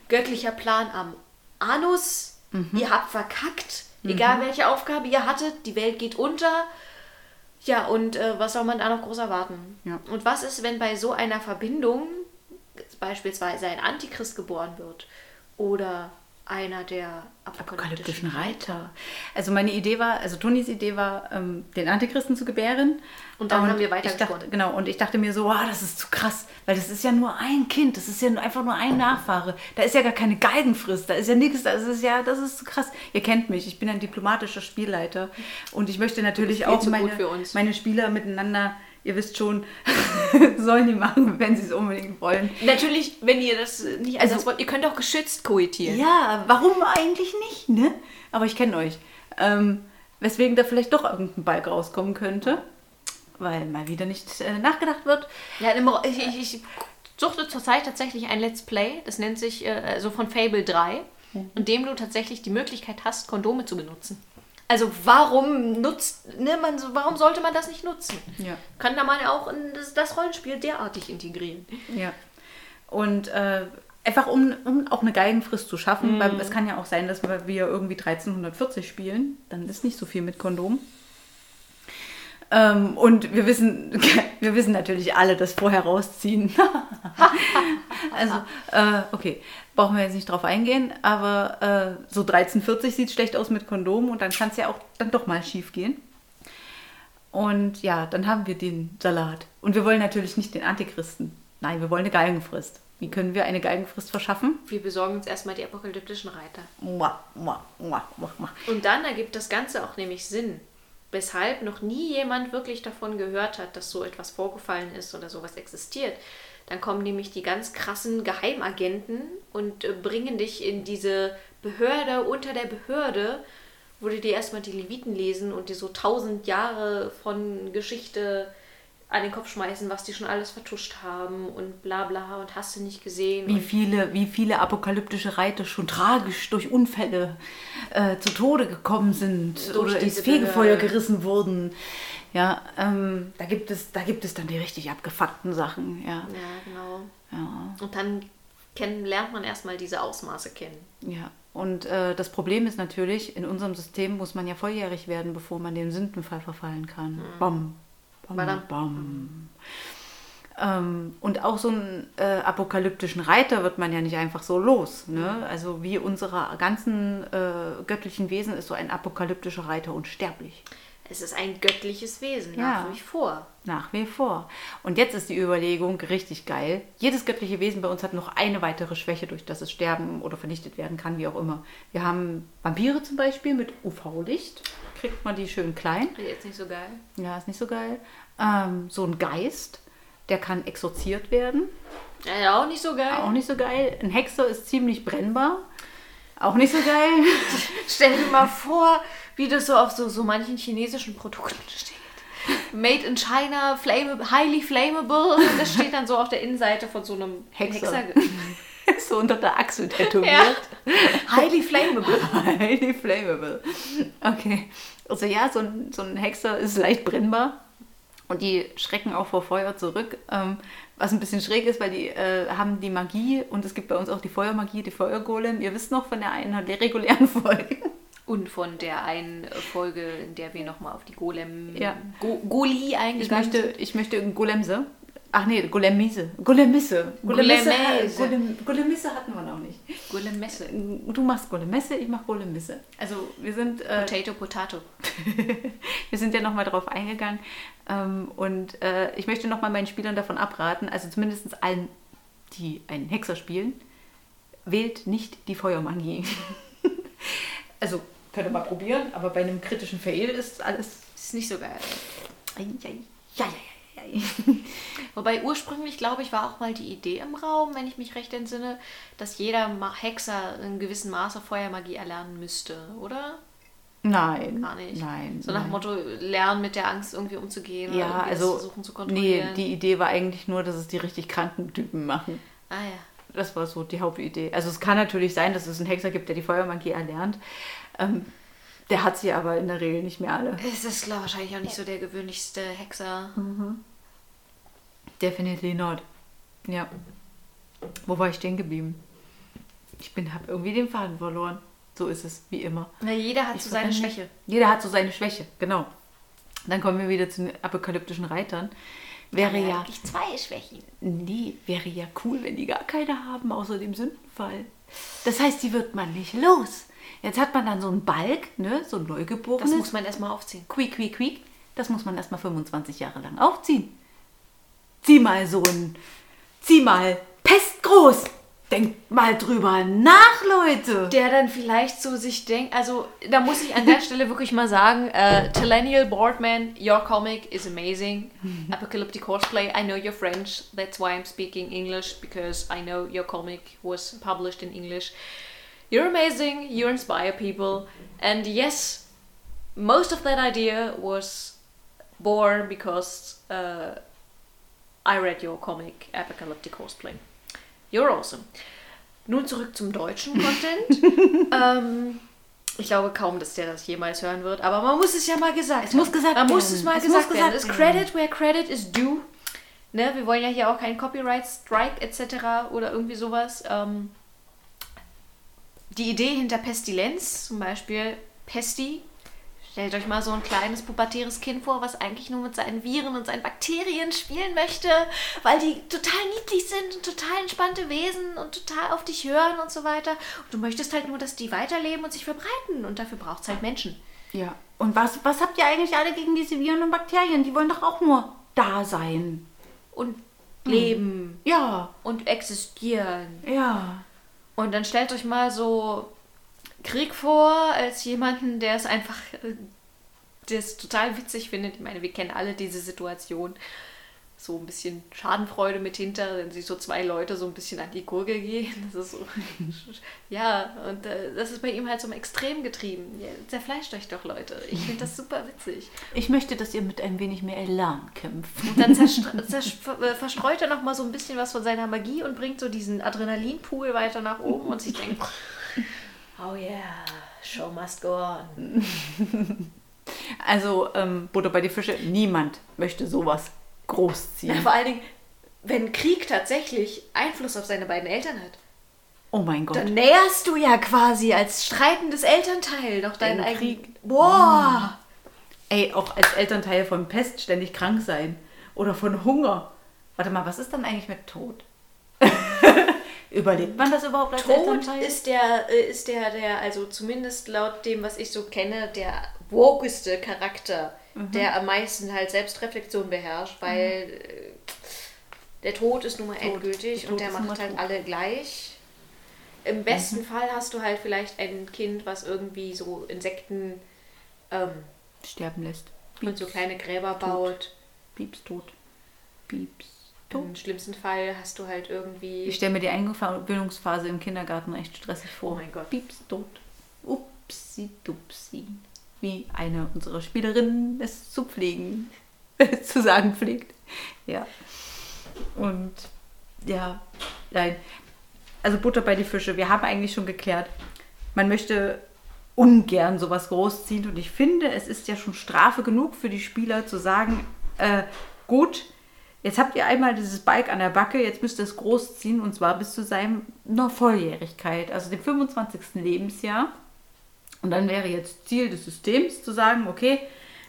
Göttlicher Plan am Anus, Mhm. ihr habt verkackt, egal welche Aufgabe ihr hattet, die Welt geht unter. Ja, und äh, was soll man da noch groß erwarten? Ja. Und was ist, wenn bei so einer Verbindung beispielsweise ein Antichrist geboren wird oder einer der apokalyptischen Reiter. Also meine Idee war, also Tonis Idee war, ähm, den Antichristen zu gebären. Und dann haben wir weitergesponnen. Genau, und ich dachte mir so, ah, das ist zu krass, weil das ist ja nur ein Kind, das ist ja einfach nur ein Nachfahre. Da ist ja gar keine Galgenfrist, da ist ja nichts, das ist ja, das ist zu krass. Ihr kennt mich, ich bin ein diplomatischer Spielleiter und ich möchte natürlich auch meine, meine Spieler miteinander, ihr wisst schon, sollen die machen, wenn sie es unbedingt wollen. Natürlich, wenn ihr das nicht Also- wollt, ihr könnt auch geschützt koitieren. Ja, warum eigentlich nicht, ne? Aber ich kenne euch. Ähm, weswegen da vielleicht doch irgendein Balk rauskommen könnte, weil mal wieder nicht äh, nachgedacht wird. Ja, ich, ich, ich suchte zurzeit tatsächlich ein Let's Play, das nennt sich äh, also von Fable 3, in dem du tatsächlich die Möglichkeit hast, Kondome zu benutzen. Also warum nutzt, ne, man, warum sollte man das nicht nutzen? Ja. Kann da man auch in das, das Rollenspiel derartig integrieren. Ja. Und äh, einfach um, um auch eine Geigenfrist zu schaffen, Mhm. weil es kann ja auch sein, dass wir, wir irgendwie 1340 spielen, dann ist nicht so viel mit Kondom. Ähm, und wir wissen, wir wissen natürlich alle, das vorher rausziehen. also, äh, okay, brauchen wir jetzt nicht drauf eingehen, aber äh, so 1340 sieht schlecht aus mit Kondom und dann kann es ja auch dann doch mal schief gehen. Und ja, dann haben wir den Salat. Und wir wollen natürlich nicht den Antichristen. Nein, wir wollen eine Geigenfrist. Wie können wir eine Geigenfrist verschaffen? Wir besorgen uns erstmal die apokalyptischen Reiter. Mua, mua, mua, mua. Und dann ergibt das Ganze auch nämlich Sinn, weshalb noch nie jemand wirklich davon gehört hat, dass so etwas vorgefallen ist oder sowas existiert. Dann kommen nämlich die ganz krassen Geheimagenten und äh, bringen dich in diese Behörde unter der Behörde, wo die dir erstmal die Leviten lesen und dir so tausend Jahre von Geschichte an den Kopf schmeißen, was die schon alles vertuscht haben und bla bla und hast du nicht gesehen. Wie viele, wie viele apokalyptische Reiter schon tragisch durch Unfälle äh, zu Tode gekommen sind oder ins Fegefeuer Behörde. gerissen wurden. Ja, ähm, da, gibt es, da gibt es dann die richtig abgefuckten Sachen. Ja, ja, genau. ja. Und dann kennen, lernt man erstmal diese Ausmaße kennen. Ja, und äh, das Problem ist natürlich, in unserem System muss man ja volljährig werden, bevor man den Sündenfall verfallen kann. Bam, bam, bam. Ähm, und auch so einen äh, apokalyptischen Reiter wird man ja nicht einfach so los. Ne? Also wie unsere ganzen äh, göttlichen Wesen ist so ein apokalyptischer Reiter unsterblich. Es ist ein göttliches Wesen, Ja. nach wie vor. Nach wie vor. Und jetzt ist die Überlegung richtig geil. Jedes göttliche Wesen bei uns hat noch eine weitere Schwäche, durch das es sterben oder vernichtet werden kann, wie auch immer. Wir haben Vampire zum Beispiel mit UV-Licht. Kriegt man die schön klein. Jetzt nicht so geil. Ja, ist nicht so geil. Ähm, so ein Geist. der kann exorziert werden. Ja, auch nicht so geil. Auch nicht so geil. Ein Hexer ist ziemlich brennbar. Auch nicht so geil. Stell dir mal vor, wie das so auf so, so manchen chinesischen Produkten steht. Made in China, flame, highly flammable. Und das steht dann so auf der Innenseite von so einem Hexer. Hexer. so unter der Achsel tätowiert. Ja. Highly flammable. Highly flammable. Okay. Also ja, so ein, so ein Hexer ist leicht brennbar. Und die schrecken auch vor Feuer zurück. Ähm, was ein bisschen schräg ist, weil die äh, haben die Magie und es gibt bei uns auch die Feuermagie, die Feuergolem. Ihr wisst noch von der einen der regulären Folge. Und von der einen Folge, in der wir nochmal auf die Golem... Ja. Go Goli Ich eingegangen möchte, ich möchte Golemse. Ach nee, Golemise. Golemisse. Golemisse. Golemese. Golem, Golemisse hatten wir noch nicht. sind. Golemmesse. Du machst Golemesse, ich mach Golemisse. Also wir sind, äh, Potato, Potato. wir sind ja nochmal drauf eingegangen. Ähm, und äh, ich möchte nochmal meinen Spielern davon abraten, also zumindest allen, die einen Hexer spielen, wählt nicht die Feuermagie. also könnt ihr mal probieren, aber bei einem kritischen Fail ist alles. Ist nicht so geil. Ei, ei, Ja, ja, ja. Wobei ursprünglich, glaube ich, war auch mal die Idee im Raum, wenn ich mich recht entsinne, dass jeder Hexer in gewissem Maße Feuermagie erlernen müsste, oder? Nein. Gar nicht. Nein. So nach dem. Motto, lernen mit der Angst irgendwie umzugehen Ja, also. versuchen zu Nee, kontrollieren. die Idee war eigentlich nur, dass es die richtig kranken Typen machen. ah ja. Das war so die Hauptidee. Also es kann natürlich sein, dass es einen Hexer gibt, der die Feuermagie erlernt. Ähm, der hat sie aber in der Regel nicht mehr alle. Es ist glaub, wahrscheinlich auch nicht so der gewöhnlichste Hexer. Definitely not. Ja. Wo war ich stehen geblieben? Ich bin, habe irgendwie den Faden verloren. So ist es, wie immer. Na, jeder hat Ich so seine. Schwäche. Jeder hat so seine Schwäche, genau. Dann kommen wir wieder zu den apokalyptischen Reitern. Wäre ja, eigentlich zwei Schwächen. nee, wäre ja cool, wenn die gar keine haben, außer dem Sündenfall. Das heißt, die wird man nicht los. Jetzt hat man dann so einen Balk, ne, so ein Das Neugeborenes. muss man erstmal aufziehen. Quiek, quiek, quiek. Das muss man erstmal 25 Jahre lang aufziehen. Zieh mal so ein. Zieh mal pestgroß. Denkt mal drüber nach, Leute. Der dann vielleicht so sich denkt, also da muss ich an der Stelle wirklich mal sagen, äh, Tellennial Boardman, your comic is amazing. Apocalyptic Horseplay, I know you're French, that's why I'm speaking English, because I know your comic was published in English. You're amazing, you inspire people, and yes, most of that idea was born because uh, I read your comic, Apocalyptic Horseplay. You're awesome. Nun zurück zum deutschen Content. ähm, ich glaube kaum, dass der das jemals hören wird, aber man muss es ja mal gesagt Es muss gesagt Man muss werden. es mal Es muss gesagt werden. gesagt Es. Credit where credit is due. Ne, wir wollen ja hier auch keinen Copyright Strike etc. oder irgendwie sowas. Ähm, die Idee hinter Pestilenz, zum Beispiel Pesti, stellt euch mal so ein kleines pubertäres Kind vor, was eigentlich nur mit seinen Viren und seinen Bakterien spielen möchte, weil die total niedlich sind und total entspannte Wesen und total auf dich hören und so weiter. Und du möchtest halt nur, dass die weiterleben und sich verbreiten und dafür braucht es halt Menschen. Ja. Und was, was habt ihr eigentlich alle gegen diese Viren und Bakterien? Die wollen doch auch nur da sein. Und leben Ja. und existieren. Ja. Und dann stellt euch mal so Krieg vor als jemanden, der es einfach, äh, der es total witzig findet. Ich meine, wir kennen alle diese Situation. So ein bisschen Schadenfreude mit hinter, wenn sich so zwei Leute so ein bisschen an die Gurgel gehen. Das ist so. ja, und äh, das ist bei ihm halt so im Extrem getrieben. Ja, zerfleischt euch doch, Leute. Ich finde das super witzig. Ich möchte, dass ihr mit ein wenig mehr Elan kämpft. Und dann äh, verstreut er noch mal so ein bisschen was von seiner Magie und bringt so diesen Adrenalinpool weiter nach oben und sich denkt, oh yeah, show must go on. Also, ähm, Butter bei die Fische, niemand möchte sowas großziehen. Vor allen Dingen, wenn Krieg tatsächlich Einfluss auf seine beiden Eltern hat, Oh mein Gott. dann näherst du ja quasi als streitendes Elternteil noch deinen eigenen Krieg. Boah! Ey, auch als Elternteil von Pest ständig krank sein. Oder von Hunger. Warte mal, was ist dann eigentlich mit Tod? Überlebt man das überhaupt als Tod Elternteil? ist der, äh, ist der, der, also zumindest laut dem, was ich so kenne, der wokeste Charakter, Mhm. der am meisten halt Selbstreflexion beherrscht, weil äh, der Tod ist nun mal Tod. endgültig Der und Tod der macht halt tot. alle gleich. Im besten Fall hast du halt vielleicht ein Kind, was irgendwie so Insekten ähm, Sterben lässt. und so kleine Gräber baut. Pieps tot. Pieps Im schlimmsten Fall hast du halt irgendwie. Ich stelle mir die Eingewöhnungsphase im Kindergarten echt stressig vor. Oh mein Gott. Pieps tot. Upsi dupsi. Wie eine unserer Spielerinnen es zu pflegen, zu sagen pflegt. Ja. Und ja, nein. Also Butter bei die Fische. Wir haben eigentlich schon geklärt, man möchte ungern sowas großziehen. Und ich finde, es ist ja schon Strafe genug für die Spieler zu sagen, äh, gut, jetzt habt ihr einmal dieses Bike an der Backe, jetzt müsst ihr es großziehen und zwar bis zu seiner Volljährigkeit, also dem 25. Lebensjahr. Und dann wäre jetzt Ziel des Systems zu sagen, okay,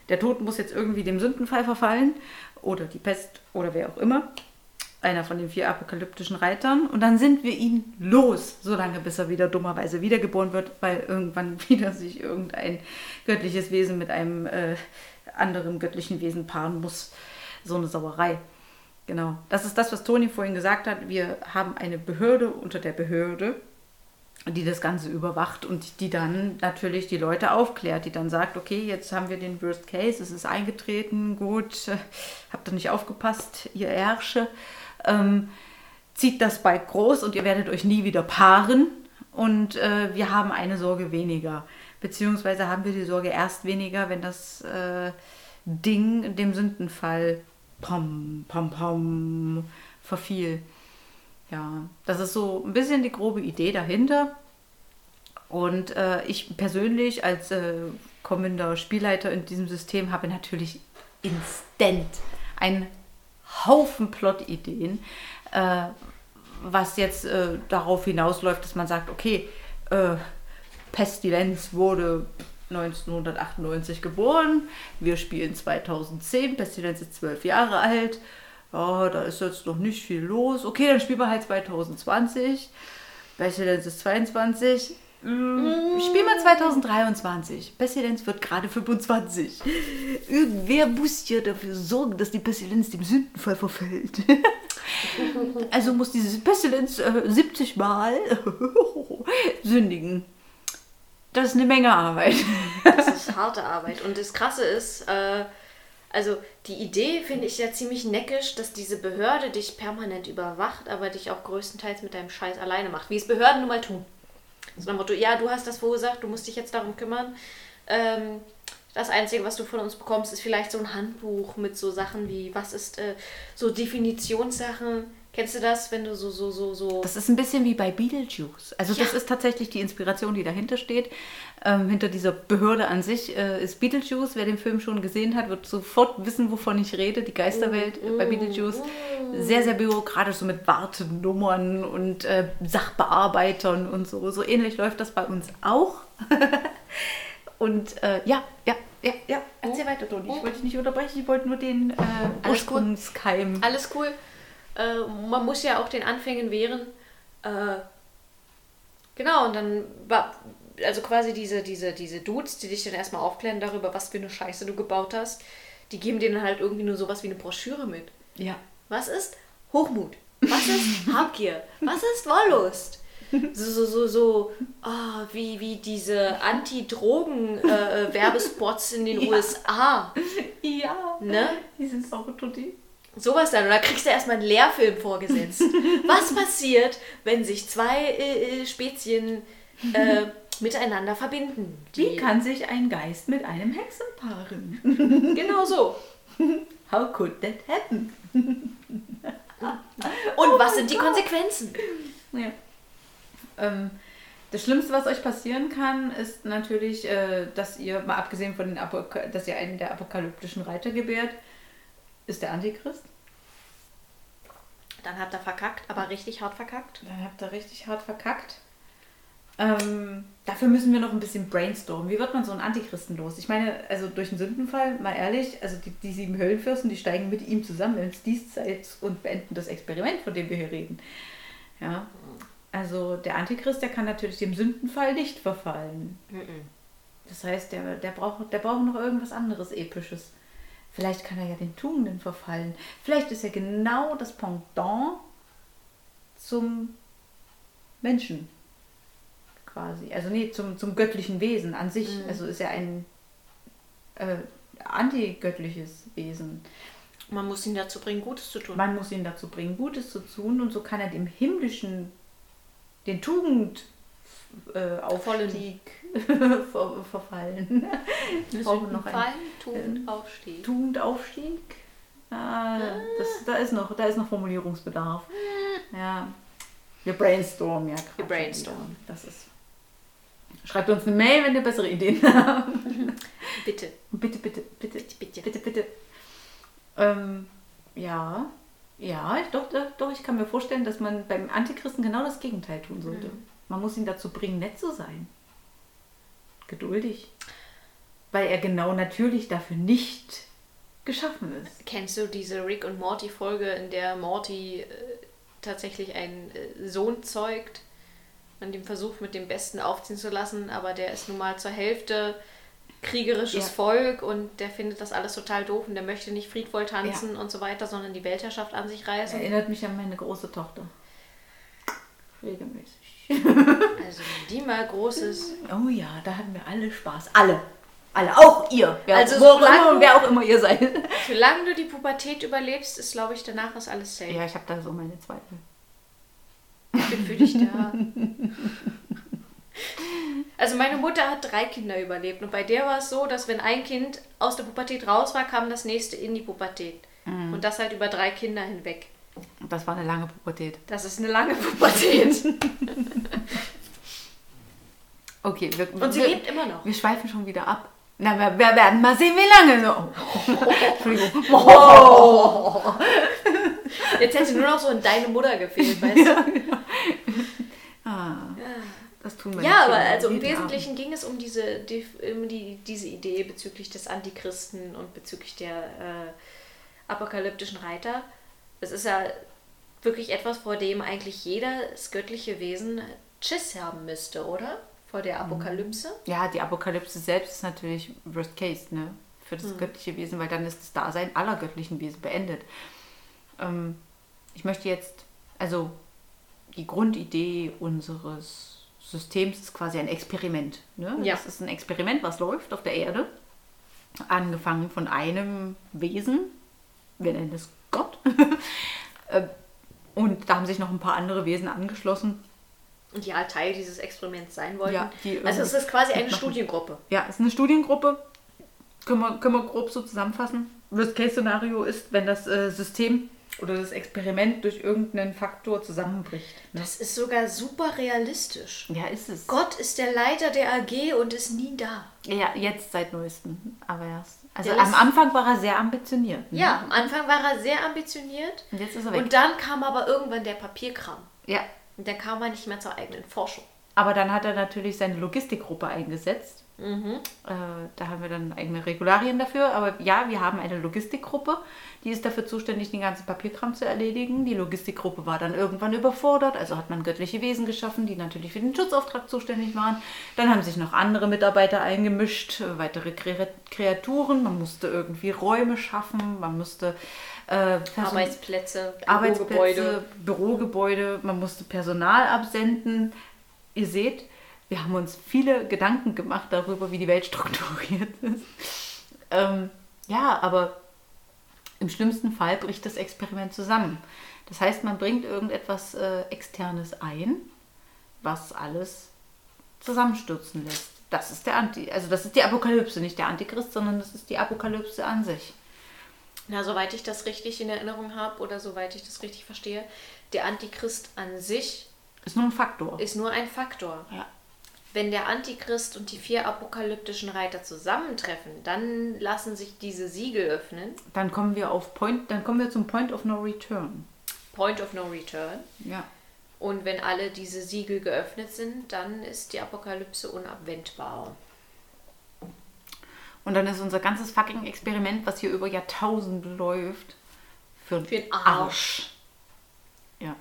der Tod muss jetzt irgendwie dem Sündenfall verfallen oder die Pest oder wer auch immer einer von den vier apokalyptischen Reitern. Und dann sind wir ihn los, solange bis er wieder dummerweise wiedergeboren wird, weil irgendwann wieder sich irgendein göttliches Wesen mit einem äh, anderen göttlichen Wesen paaren muss. So eine Sauerei. Genau. Das ist das, was Toni vorhin gesagt hat. Wir haben eine Behörde unter der Behörde, die das Ganze überwacht und die dann natürlich die Leute aufklärt, die dann sagt, okay, jetzt haben wir den Worst Case, es ist eingetreten, gut, äh, habt ihr nicht aufgepasst, ihr Ärsche ähm, zieht das Bike groß und ihr werdet euch nie wieder paaren und äh, wir haben eine Sorge weniger. Beziehungsweise haben wir die Sorge erst weniger, wenn das äh, Ding dem Sündenfall pom, pom, pom verfiel. Ja, das ist so ein bisschen die grobe Idee dahinter. Und äh, ich persönlich als äh, kommender Spielleiter in diesem System habe natürlich instant ein Haufen Plot-Ideen, äh, was jetzt äh, darauf hinausläuft, dass man sagt, okay, äh, Pestilenz wurde 1998 geboren, wir spielen 2010, Pestilenz ist zwölf Jahre alt, ja, da ist jetzt noch nicht viel los. Okay, dann spielen wir halt 2020, Pestilenz ist 22, Mm, Spiel mal 2023. Pestilenz wird gerade 25. Irgendwer muss ja dafür sorgen, dass die Pestilenz dem Sündenfall verfällt. also muss diese Pestilenz äh, 70 Mal sündigen. Das ist eine Menge Arbeit. das ist harte Arbeit. Und das Krasse ist, äh, also die Idee finde ich ja ziemlich neckisch, dass diese Behörde dich permanent überwacht, aber dich auch größtenteils mit deinem Scheiß alleine macht, wie es Behörden nun mal tun. So nach Motto, ja, du hast das verursacht, du musst dich jetzt darum kümmern. Ähm, das Einzige, was du von uns bekommst, ist vielleicht so ein Handbuch mit so Sachen wie, was ist äh, so Definitionssachen. Kennst du das, wenn du so, so, so, so. Das ist ein bisschen wie bei Beetlejuice. Also, ja. das ist tatsächlich die Inspiration, die dahinter steht. Ähm, hinter dieser Behörde an sich äh, ist Beetlejuice. Wer den Film schon gesehen hat, wird sofort wissen, wovon ich rede. Die Geisterwelt mm, bei Beetlejuice. Mm. Sehr, sehr bürokratisch, so mit Wartenummern und äh, Sachbearbeitern und so. So ähnlich läuft das bei uns auch. und äh, ja, ja, ja, ja, erzähl oh. weiter, Toni. Ich wollte dich nicht unterbrechen, ich wollte nur den äh, Ursprungskeim. Alles cool. Äh, man muss ja auch den Anfängen wehren. Äh, genau, und dann war also quasi diese, diese, diese Dudes, die dich dann erstmal aufklären darüber, was für eine Scheiße du gebaut hast, die geben dir dann halt irgendwie nur sowas wie eine Broschüre mit. Ja. Was ist Hochmut? Was ist Habgier? Was ist Wollust? So, so, so, so, oh, wie, wie diese Anti-Drogen-Werbespots äh, in den ja. USA. Ja. Ne? Die sind auch total Sowas dann. Und da kriegst du erstmal einen Lehrfilm vorgesetzt. Was passiert, wenn sich zwei äh, äh Spezien äh, miteinander verbinden? Wie kann sich ein Geist mit einem Hexen paaren? genau so. How could that happen? Und was sind die Konsequenzen? Ja. Ähm, das Schlimmste, was euch passieren kann, ist natürlich, äh, dass ihr, mal abgesehen von den Apok dass ihr einen der apokalyptischen Reiter gebärt, ist der Antichrist. Dann habt ihr verkackt, aber richtig hart verkackt. Dann habt ihr richtig hart verkackt. Ähm, dafür müssen wir noch ein bisschen brainstormen. Wie wird man so einen Antichristen los? Ich meine, also durch einen Sündenfall, mal ehrlich, also die, die sieben Höllenfürsten, die steigen mit ihm zusammen ins Diesseits und beenden das Experiment, von dem wir hier reden. Ja. Also der Antichrist, der kann natürlich dem Sündenfall nicht verfallen. Das heißt, der, der, braucht, der braucht noch irgendwas anderes Episches. Vielleicht kann er ja den Tugenden verfallen. Vielleicht ist er genau das Pendant zum Menschen. Quasi. Also nee, zum, zum göttlichen Wesen an sich. Mhm. Also ist er ein äh, antigöttliches Wesen. Man muss ihn dazu bringen, Gutes zu tun. Man muss ihn dazu bringen, Gutes zu tun und so kann er dem himmlischen, den Tugend äh, Aufstieg ver verfallen. Brauchen noch einen Fallen, Tugendaufstieg. Tugendaufstieg. Ah, das, da, ist noch, da ist noch Formulierungsbedarf. Ja. Wir brainstormen ja gerade. Wir brainstormen. Das ist. Schreibt uns eine Mail, wenn ihr bessere Ideen habt. Bitte. Bitte, bitte, bitte, Bitte. bitte, bitte. Ähm, ja, ja, ich, doch, doch, doch, ich kann mir vorstellen, dass man beim Antichristen genau das Gegenteil tun sollte. Mhm. Man muss ihn dazu bringen, nett zu sein. Geduldig. Weil er genau natürlich dafür nicht geschaffen ist. Kennst du diese Rick und Morty Folge, in der Morty äh, tatsächlich einen äh, Sohn zeugt und ihm versucht, mit dem Besten aufziehen zu lassen, aber der ist nun mal zur Hälfte kriegerisches Ja. Volk und der findet das alles total doof und der möchte nicht friedvoll tanzen und so weiter, sondern die Weltherrschaft an sich reißen. Erinnert mich an meine große Tochter. Regelmäßig. Also wenn die mal groß ist. Oh ja, da hatten wir alle Spaß. Alle. Alle, auch ihr. Wer, Also auch solange immer, du- wer auch immer ihr seid. Solange du die Pubertät überlebst, ist, glaube ich, danach ist alles safe. Ja, ich habe da so meine Zweifel. Ich bin für dich da. Also meine Mutter hat drei Kinder überlebt und bei der war es so, dass wenn ein Kind aus der Pubertät raus war, kam das nächste in die Pubertät. Und das halt über drei Kinder hinweg. Das war eine lange Pubertät. Das ist eine lange Pubertät. Okay, wir, Und sie wir, lebt immer noch. wir schweifen schon wieder ab. Na, wir, wir werden mal sehen, wie lange. So. Oh. Entschuldigung. Jetzt hätte nur noch so in deine Mutter gefehlt, weißt du? Ah, das tun wir Ja, aber also im Wesentlichen ging es um diese, die, um die, diese Idee bezüglich des Antichristen und bezüglich der äh, apokalyptischen Reiter. Es ist ja wirklich etwas, vor dem eigentlich jedes göttliche Wesen Schiss haben müsste, oder? Vor der Apokalypse. Abend. Ja, die Apokalypse selbst ist natürlich Worst Case, ne? Für Hm. das göttliche Wesen, weil dann ist das Dasein aller göttlichen Wesen beendet. Ähm, ich möchte jetzt, also die Grundidee unseres Systems ist quasi ein Experiment. Ne? Ja. Das ist ein Experiment, was läuft auf der Erde. Angefangen von einem Wesen, wir nennen es. Äh, Und da haben sich noch ein paar andere Wesen angeschlossen. Und die halt Teil dieses Experiments sein wollten. Ja, die also es ist quasi eine. Studiengruppe. Ja, es ist eine Studiengruppe. Können wir, können wir grob so zusammenfassen. Worst-Case-Szenario ist, wenn das äh, System oder das Experiment durch irgendeinen Faktor zusammenbricht. Ne? Das ist sogar super realistisch. Ja, ist es. Gott ist der Leiter der AG und ist nie da. Ja, jetzt seit neuestem. Aber erst. Also am Anfang war er sehr ambitioniert. Ne? Ja, am Anfang war er sehr ambitioniert. Und jetzt ist er weg. Und dann kam aber irgendwann der Papierkram. ja. Und dann kam er nicht mehr zur eigenen Forschung. Aber dann hat er natürlich seine Logistikgruppe eingesetzt. Mhm. Äh, da haben wir dann eigene Regularien dafür. Aber ja, wir haben eine Logistikgruppe, die ist dafür zuständig, den ganzen Papierkram zu erledigen. Die Logistikgruppe war dann irgendwann überfordert, also hat man göttliche Wesen geschaffen, die natürlich für den Schutzauftrag zuständig waren. Dann haben sich noch andere Mitarbeiter eingemischt, äh, weitere Kre- Kreaturen. Man musste irgendwie Räume schaffen, man musste äh, Arbeitsplätze, Arbeitsplätze, Bürogebäude. Bürogebäude, man musste Personal absenden. Ihr seht, wir haben uns viele Gedanken gemacht darüber, wie die Welt strukturiert ist. Ähm, ja, aber im schlimmsten Fall bricht das Experiment zusammen. Das heißt, man bringt irgendetwas äh, Externes ein, was alles zusammenstürzen lässt. Das ist der Anti, also das ist die Apokalypse, nicht der Antichrist, sondern das ist die Apokalypse an sich. Na, soweit ich das richtig in Erinnerung habe oder soweit ich das richtig verstehe, der Antichrist an sich Ist nur ein Faktor. ist nur ein Faktor. Ja. Wenn der Antichrist und die vier apokalyptischen Reiter zusammentreffen, dann lassen sich diese Siegel öffnen. Dann kommen wir auf Point, dann kommen wir zum Point of No Return. Point of No Return. Ja. Und wenn alle diese Siegel geöffnet sind, dann ist die Apokalypse unabwendbar. Und dann ist unser ganzes fucking Experiment, was hier über Jahrtausende läuft, für, Für den Arsch. Ja.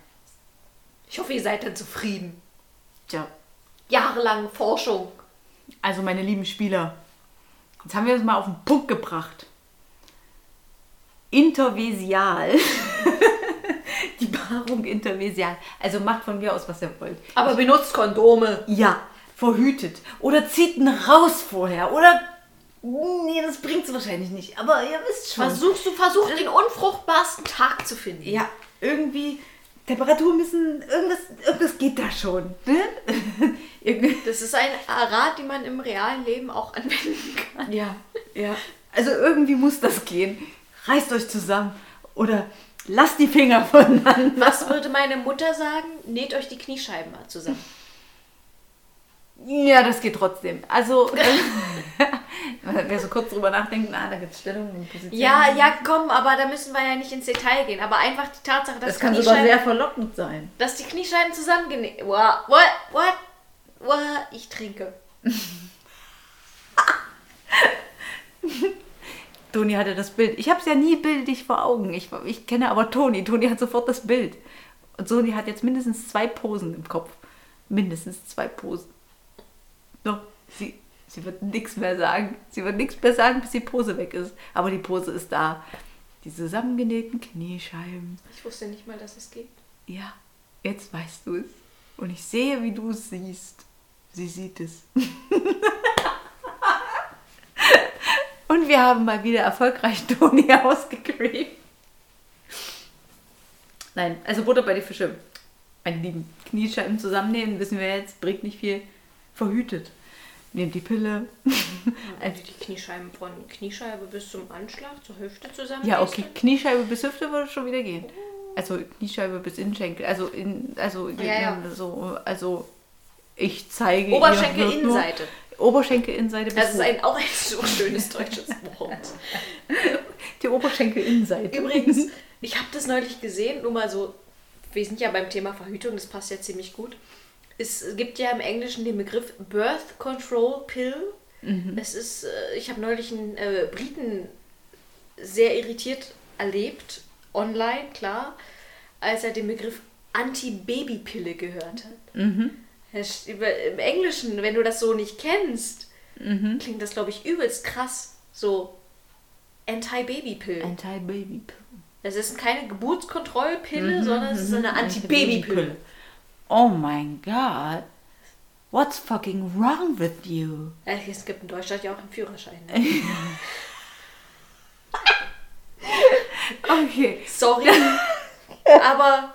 Ich hoffe, ihr seid dann zufrieden. Tja. Jahrelang Forschung. Also meine lieben Spieler, jetzt haben wir es mal auf den Punkt gebracht. Intervesial. Die Paarung intervesial. Also macht von mir aus, was ihr wollt. Aber benutzt Kondome. Ja, verhütet. Oder zieht ihn raus vorher. Oder Nee, das bringt's wahrscheinlich nicht. Aber ihr wisst schon. Versuchst du versucht den unfruchtbarsten Tag zu finden. Ja, irgendwie Temperatur müssen, irgendwas, irgendwas geht da schon. Ne? Das ist ein Rat, den man im realen Leben auch anwenden kann. ja, ja. Also irgendwie muss das gehen. Reißt euch zusammen oder lasst die Finger voneinander. Was würde meine Mutter sagen? Näht euch die Kniescheiben mal zusammen. Ja, das geht trotzdem. Also, wer so kurz drüber nachdenkt, na, da gibt es Stellungen und Positionen. Ja, ja, komm, aber da müssen wir ja nicht ins Detail gehen. Aber einfach die Tatsache, dass, Das kann die, sogar Kniescheiben, sehr verlockend sein. dass die Kniescheiben zusammengenäht. What? What? What? What? Ich trinke. Toni hatte das Bild. Ich habe es ja nie bildlich vor Augen. Ich, ich kenne aber Toni. Toni hat sofort das Bild. Und Toni hat jetzt mindestens zwei Posen im Kopf. Mindestens zwei Posen. So, sie, sie wird nichts mehr sagen. Sie wird nichts mehr sagen, bis die Pose weg ist. Aber die Pose ist da. Die zusammengenähten Kniescheiben. Ich wusste nicht mal, dass es geht. Ja, jetzt weißt du es. Und ich sehe, wie du es siehst. Sie sieht es. Und wir haben mal wieder erfolgreich Toni ausgecreamt. Nein, also Butter bei die Fische. Meine lieben Kniescheiben zusammennehmen, wissen wir jetzt, bringt nicht viel. Verhütet. Nehmt die Pille. Also die Kniescheiben von Kniescheibe bis zum Anschlag, zur Hüfte zusammen. Ja, okay, Kniescheibe bis Hüfte würde schon wieder gehen. Also Kniescheibe bis Innenschenkel. Also in, also, Ja, ja. so, also ich zeige. Oberschenkel, Innenseite. Oberschenkel Innenseite bis Das ist ein, auch ein so schönes deutsches Wort. die Oberschenkel Innenseite. Übrigens, ich habe das neulich gesehen, nur mal so, wir sind ja beim Thema Verhütung, das passt ja ziemlich gut. Es gibt ja im Englischen den Begriff Birth Control Pill. Es ist, äh, ich habe neulich einen äh, Briten sehr irritiert erlebt, online, klar, als er den Begriff Anti-Baby-Pille gehört hat. Über- Im Englischen, wenn du das so nicht kennst, klingt das, glaube ich, übelst krass. So Anti-Baby-Pill. Anti-Baby. Es ist keine Geburtskontrollpille, sondern es ist eine Anti-Baby-Pille. Oh mein Gott. What's fucking wrong with you? Ja, Es gibt in Deutschland ja auch einen Führerschein. Okay. Sorry, aber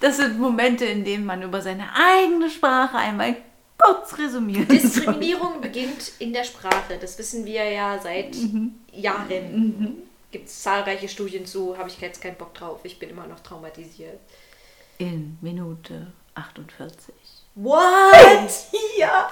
Das sind Momente, in denen man über seine eigene Sprache einmal kurz resümieren soll. Diskriminierung beginnt in der Sprache. Das wissen wir ja seit Jahren. Gibt es zahlreiche Studien zu, habe ich jetzt keinen Bock drauf. Ich bin immer noch traumatisiert. In Minute 48. What? Ja.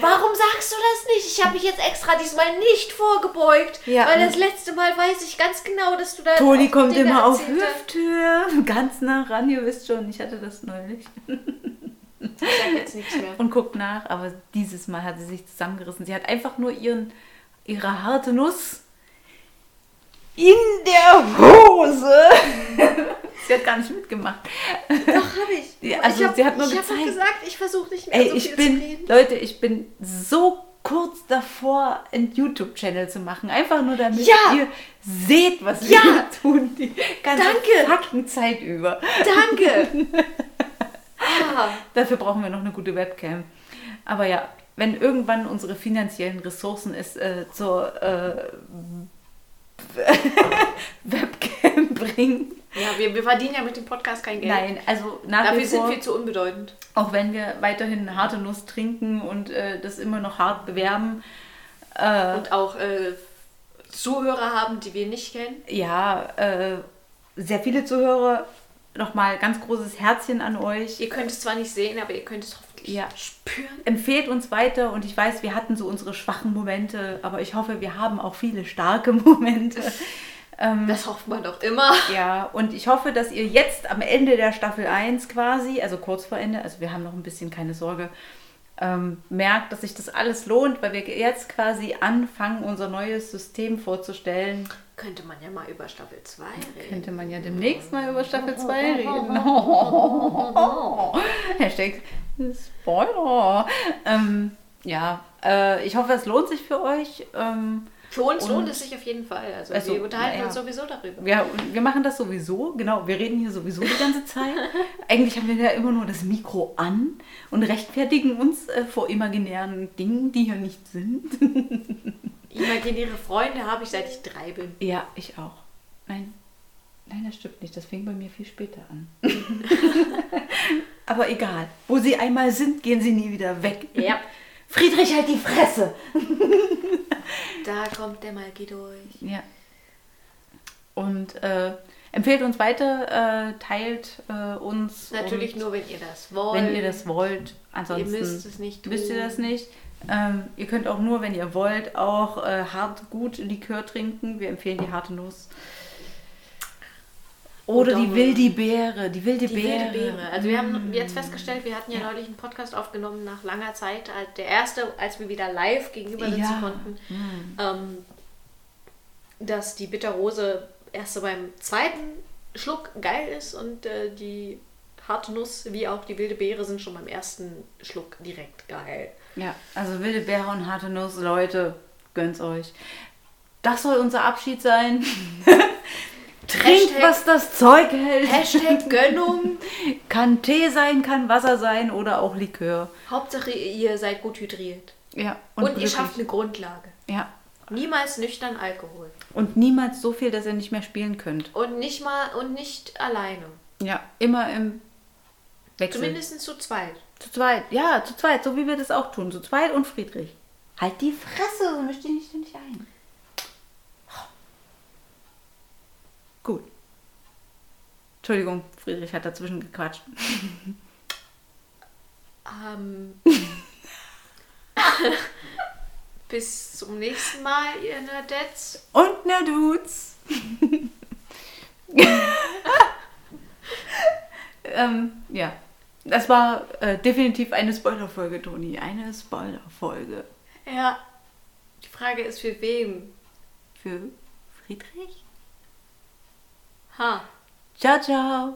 Warum sagst du das nicht? Ich habe mich jetzt extra diesmal nicht vorgebeugt. Ja. Weil das letzte Mal weiß ich ganz genau, dass du da. Toni kommt Dinge immer auf. Hüfthöhe, ganz nah ran, ihr wisst schon, ich hatte das neulich. Ich sag jetzt nichts mehr. Und guckt nach, aber dieses Mal hat sie sich zusammengerissen. Sie hat einfach nur ihren, ihre harte Nuss in der Hose. sie hat gar nicht mitgemacht. Doch, habe ich. Ja, also ich hab, sie hat nur ich gezeigt. gesagt, ich versuche nicht mehr Ey, so ich viel bin, zu reden. Leute, ich bin so kurz davor, einen YouTube-Channel zu machen. Einfach nur damit Ja. ihr seht, was Ja. wir tun. Die ganze Danke. fucking Zeit über. Danke. ah, Dafür brauchen wir noch eine gute Webcam. Aber ja, wenn irgendwann unsere finanziellen Ressourcen es äh, zur äh, Webcam bringen. ja, wir, wir verdienen ja mit dem Podcast kein Geld. Nein, also nach Dafür sind wir zu unbedeutend. auch wenn wir weiterhin harte Nuss trinken und äh, das immer noch hart bewerben, äh, Und auch äh, Zuhörer haben, die wir nicht kennen. ja, äh, sehr viele Zuhörer, nochmal ganz großes Herzchen an euch. Ihr könnt es zwar nicht sehen, aber ihr könnt es hoffentlich Ja. spüren. empfehlt uns weiter und ich weiß, wir hatten so unsere schwachen Momente, aber ich hoffe, wir haben auch viele starke Momente. ähm, Das hofft man doch immer. ja, und ich hoffe, dass ihr jetzt am Ende der Staffel 1 quasi, also kurz vor Ende, also wir haben noch ein bisschen keine Sorge, ähm, merkt, dass sich das alles lohnt, weil wir jetzt quasi anfangen, unser neues System vorzustellen. Könnte man ja mal über Staffel 2 reden. Könnte man ja demnächst mal über Staffel 2 reden. Hashtag Spoiler. Ähm, ja, äh, ich hoffe, es lohnt sich für euch. Ähm, Für uns Und- lohnt es sich auf jeden Fall. Also, Also, wir unterhalten naja. uns sowieso darüber. wir, wir machen das sowieso, genau, wir reden hier sowieso die ganze Zeit. Eigentlich haben wir ja immer nur das Mikro an und rechtfertigen uns äh, vor imaginären Dingen, die hier nicht sind. Imaginäre Freunde habe ich seit ich drei bin. Ja, ich auch. Nein, nein, das stimmt nicht. Das fing bei mir viel später an. Aber egal. Wo sie einmal sind, gehen sie nie wieder weg. Ja. Friedrich, halt die Fresse! Da kommt der Malki durch. Ja. Und äh, empfehlt uns weiter, äh, teilt äh, uns. Natürlich nur, wenn ihr das wollt. wenn ihr das wollt. Ansonsten müsst es nicht müsst ihr tun. das nicht. Ähm, ihr könnt auch nur, wenn ihr wollt, auch äh, hart gut Likör trinken. Wir empfehlen die harte Nuss. Oder die wilde Beere. Die wilde Die Beere. wilde Beere. Also wir haben Mm. jetzt festgestellt, wir hatten ja, neulich einen Podcast aufgenommen nach langer Zeit. als Der erste, als wir wieder live gegenüber sitzen Ja. konnten. Ähm, dass die Bitterrose erst so beim zweiten Schluck geil ist und äh, die harte Nuss wie auch die wilde Beere sind schon beim ersten Schluck direkt geil. Ja, also wilde Beere und harte Nuss, Leute, gönnt's euch. Das soll unser Abschied sein. Trinkt, Hashtag- was das Zeug hält. Hashtag Gönnung. Kann Tee sein, kann Wasser sein oder auch Likör. Hauptsache ihr seid gut hydriert. Ja, Und, ihr glücklich. schafft eine Grundlage. Ja. Niemals nüchtern Alkohol. Und niemals so viel, dass ihr nicht mehr spielen könnt. Und nicht mal und nicht alleine. Ja, immer im Wechsel. Zumindest zu zweit. Zu zweit. Ja, zu zweit, so wie wir das auch tun. Zu zweit und Friedrich. Halt die Fresse, so mischt die nicht ein. Gut. Entschuldigung, Friedrich hat dazwischen gequatscht. Ähm, bis zum nächsten Mal, ihr Nerdettes. Und na Dudes. ähm, ja. Das war äh, definitiv eine Spoilerfolge, Toni. Eine Spoilerfolge. Ja. Die Frage ist für wen? Für Friedrich? Ha. 瞧瞧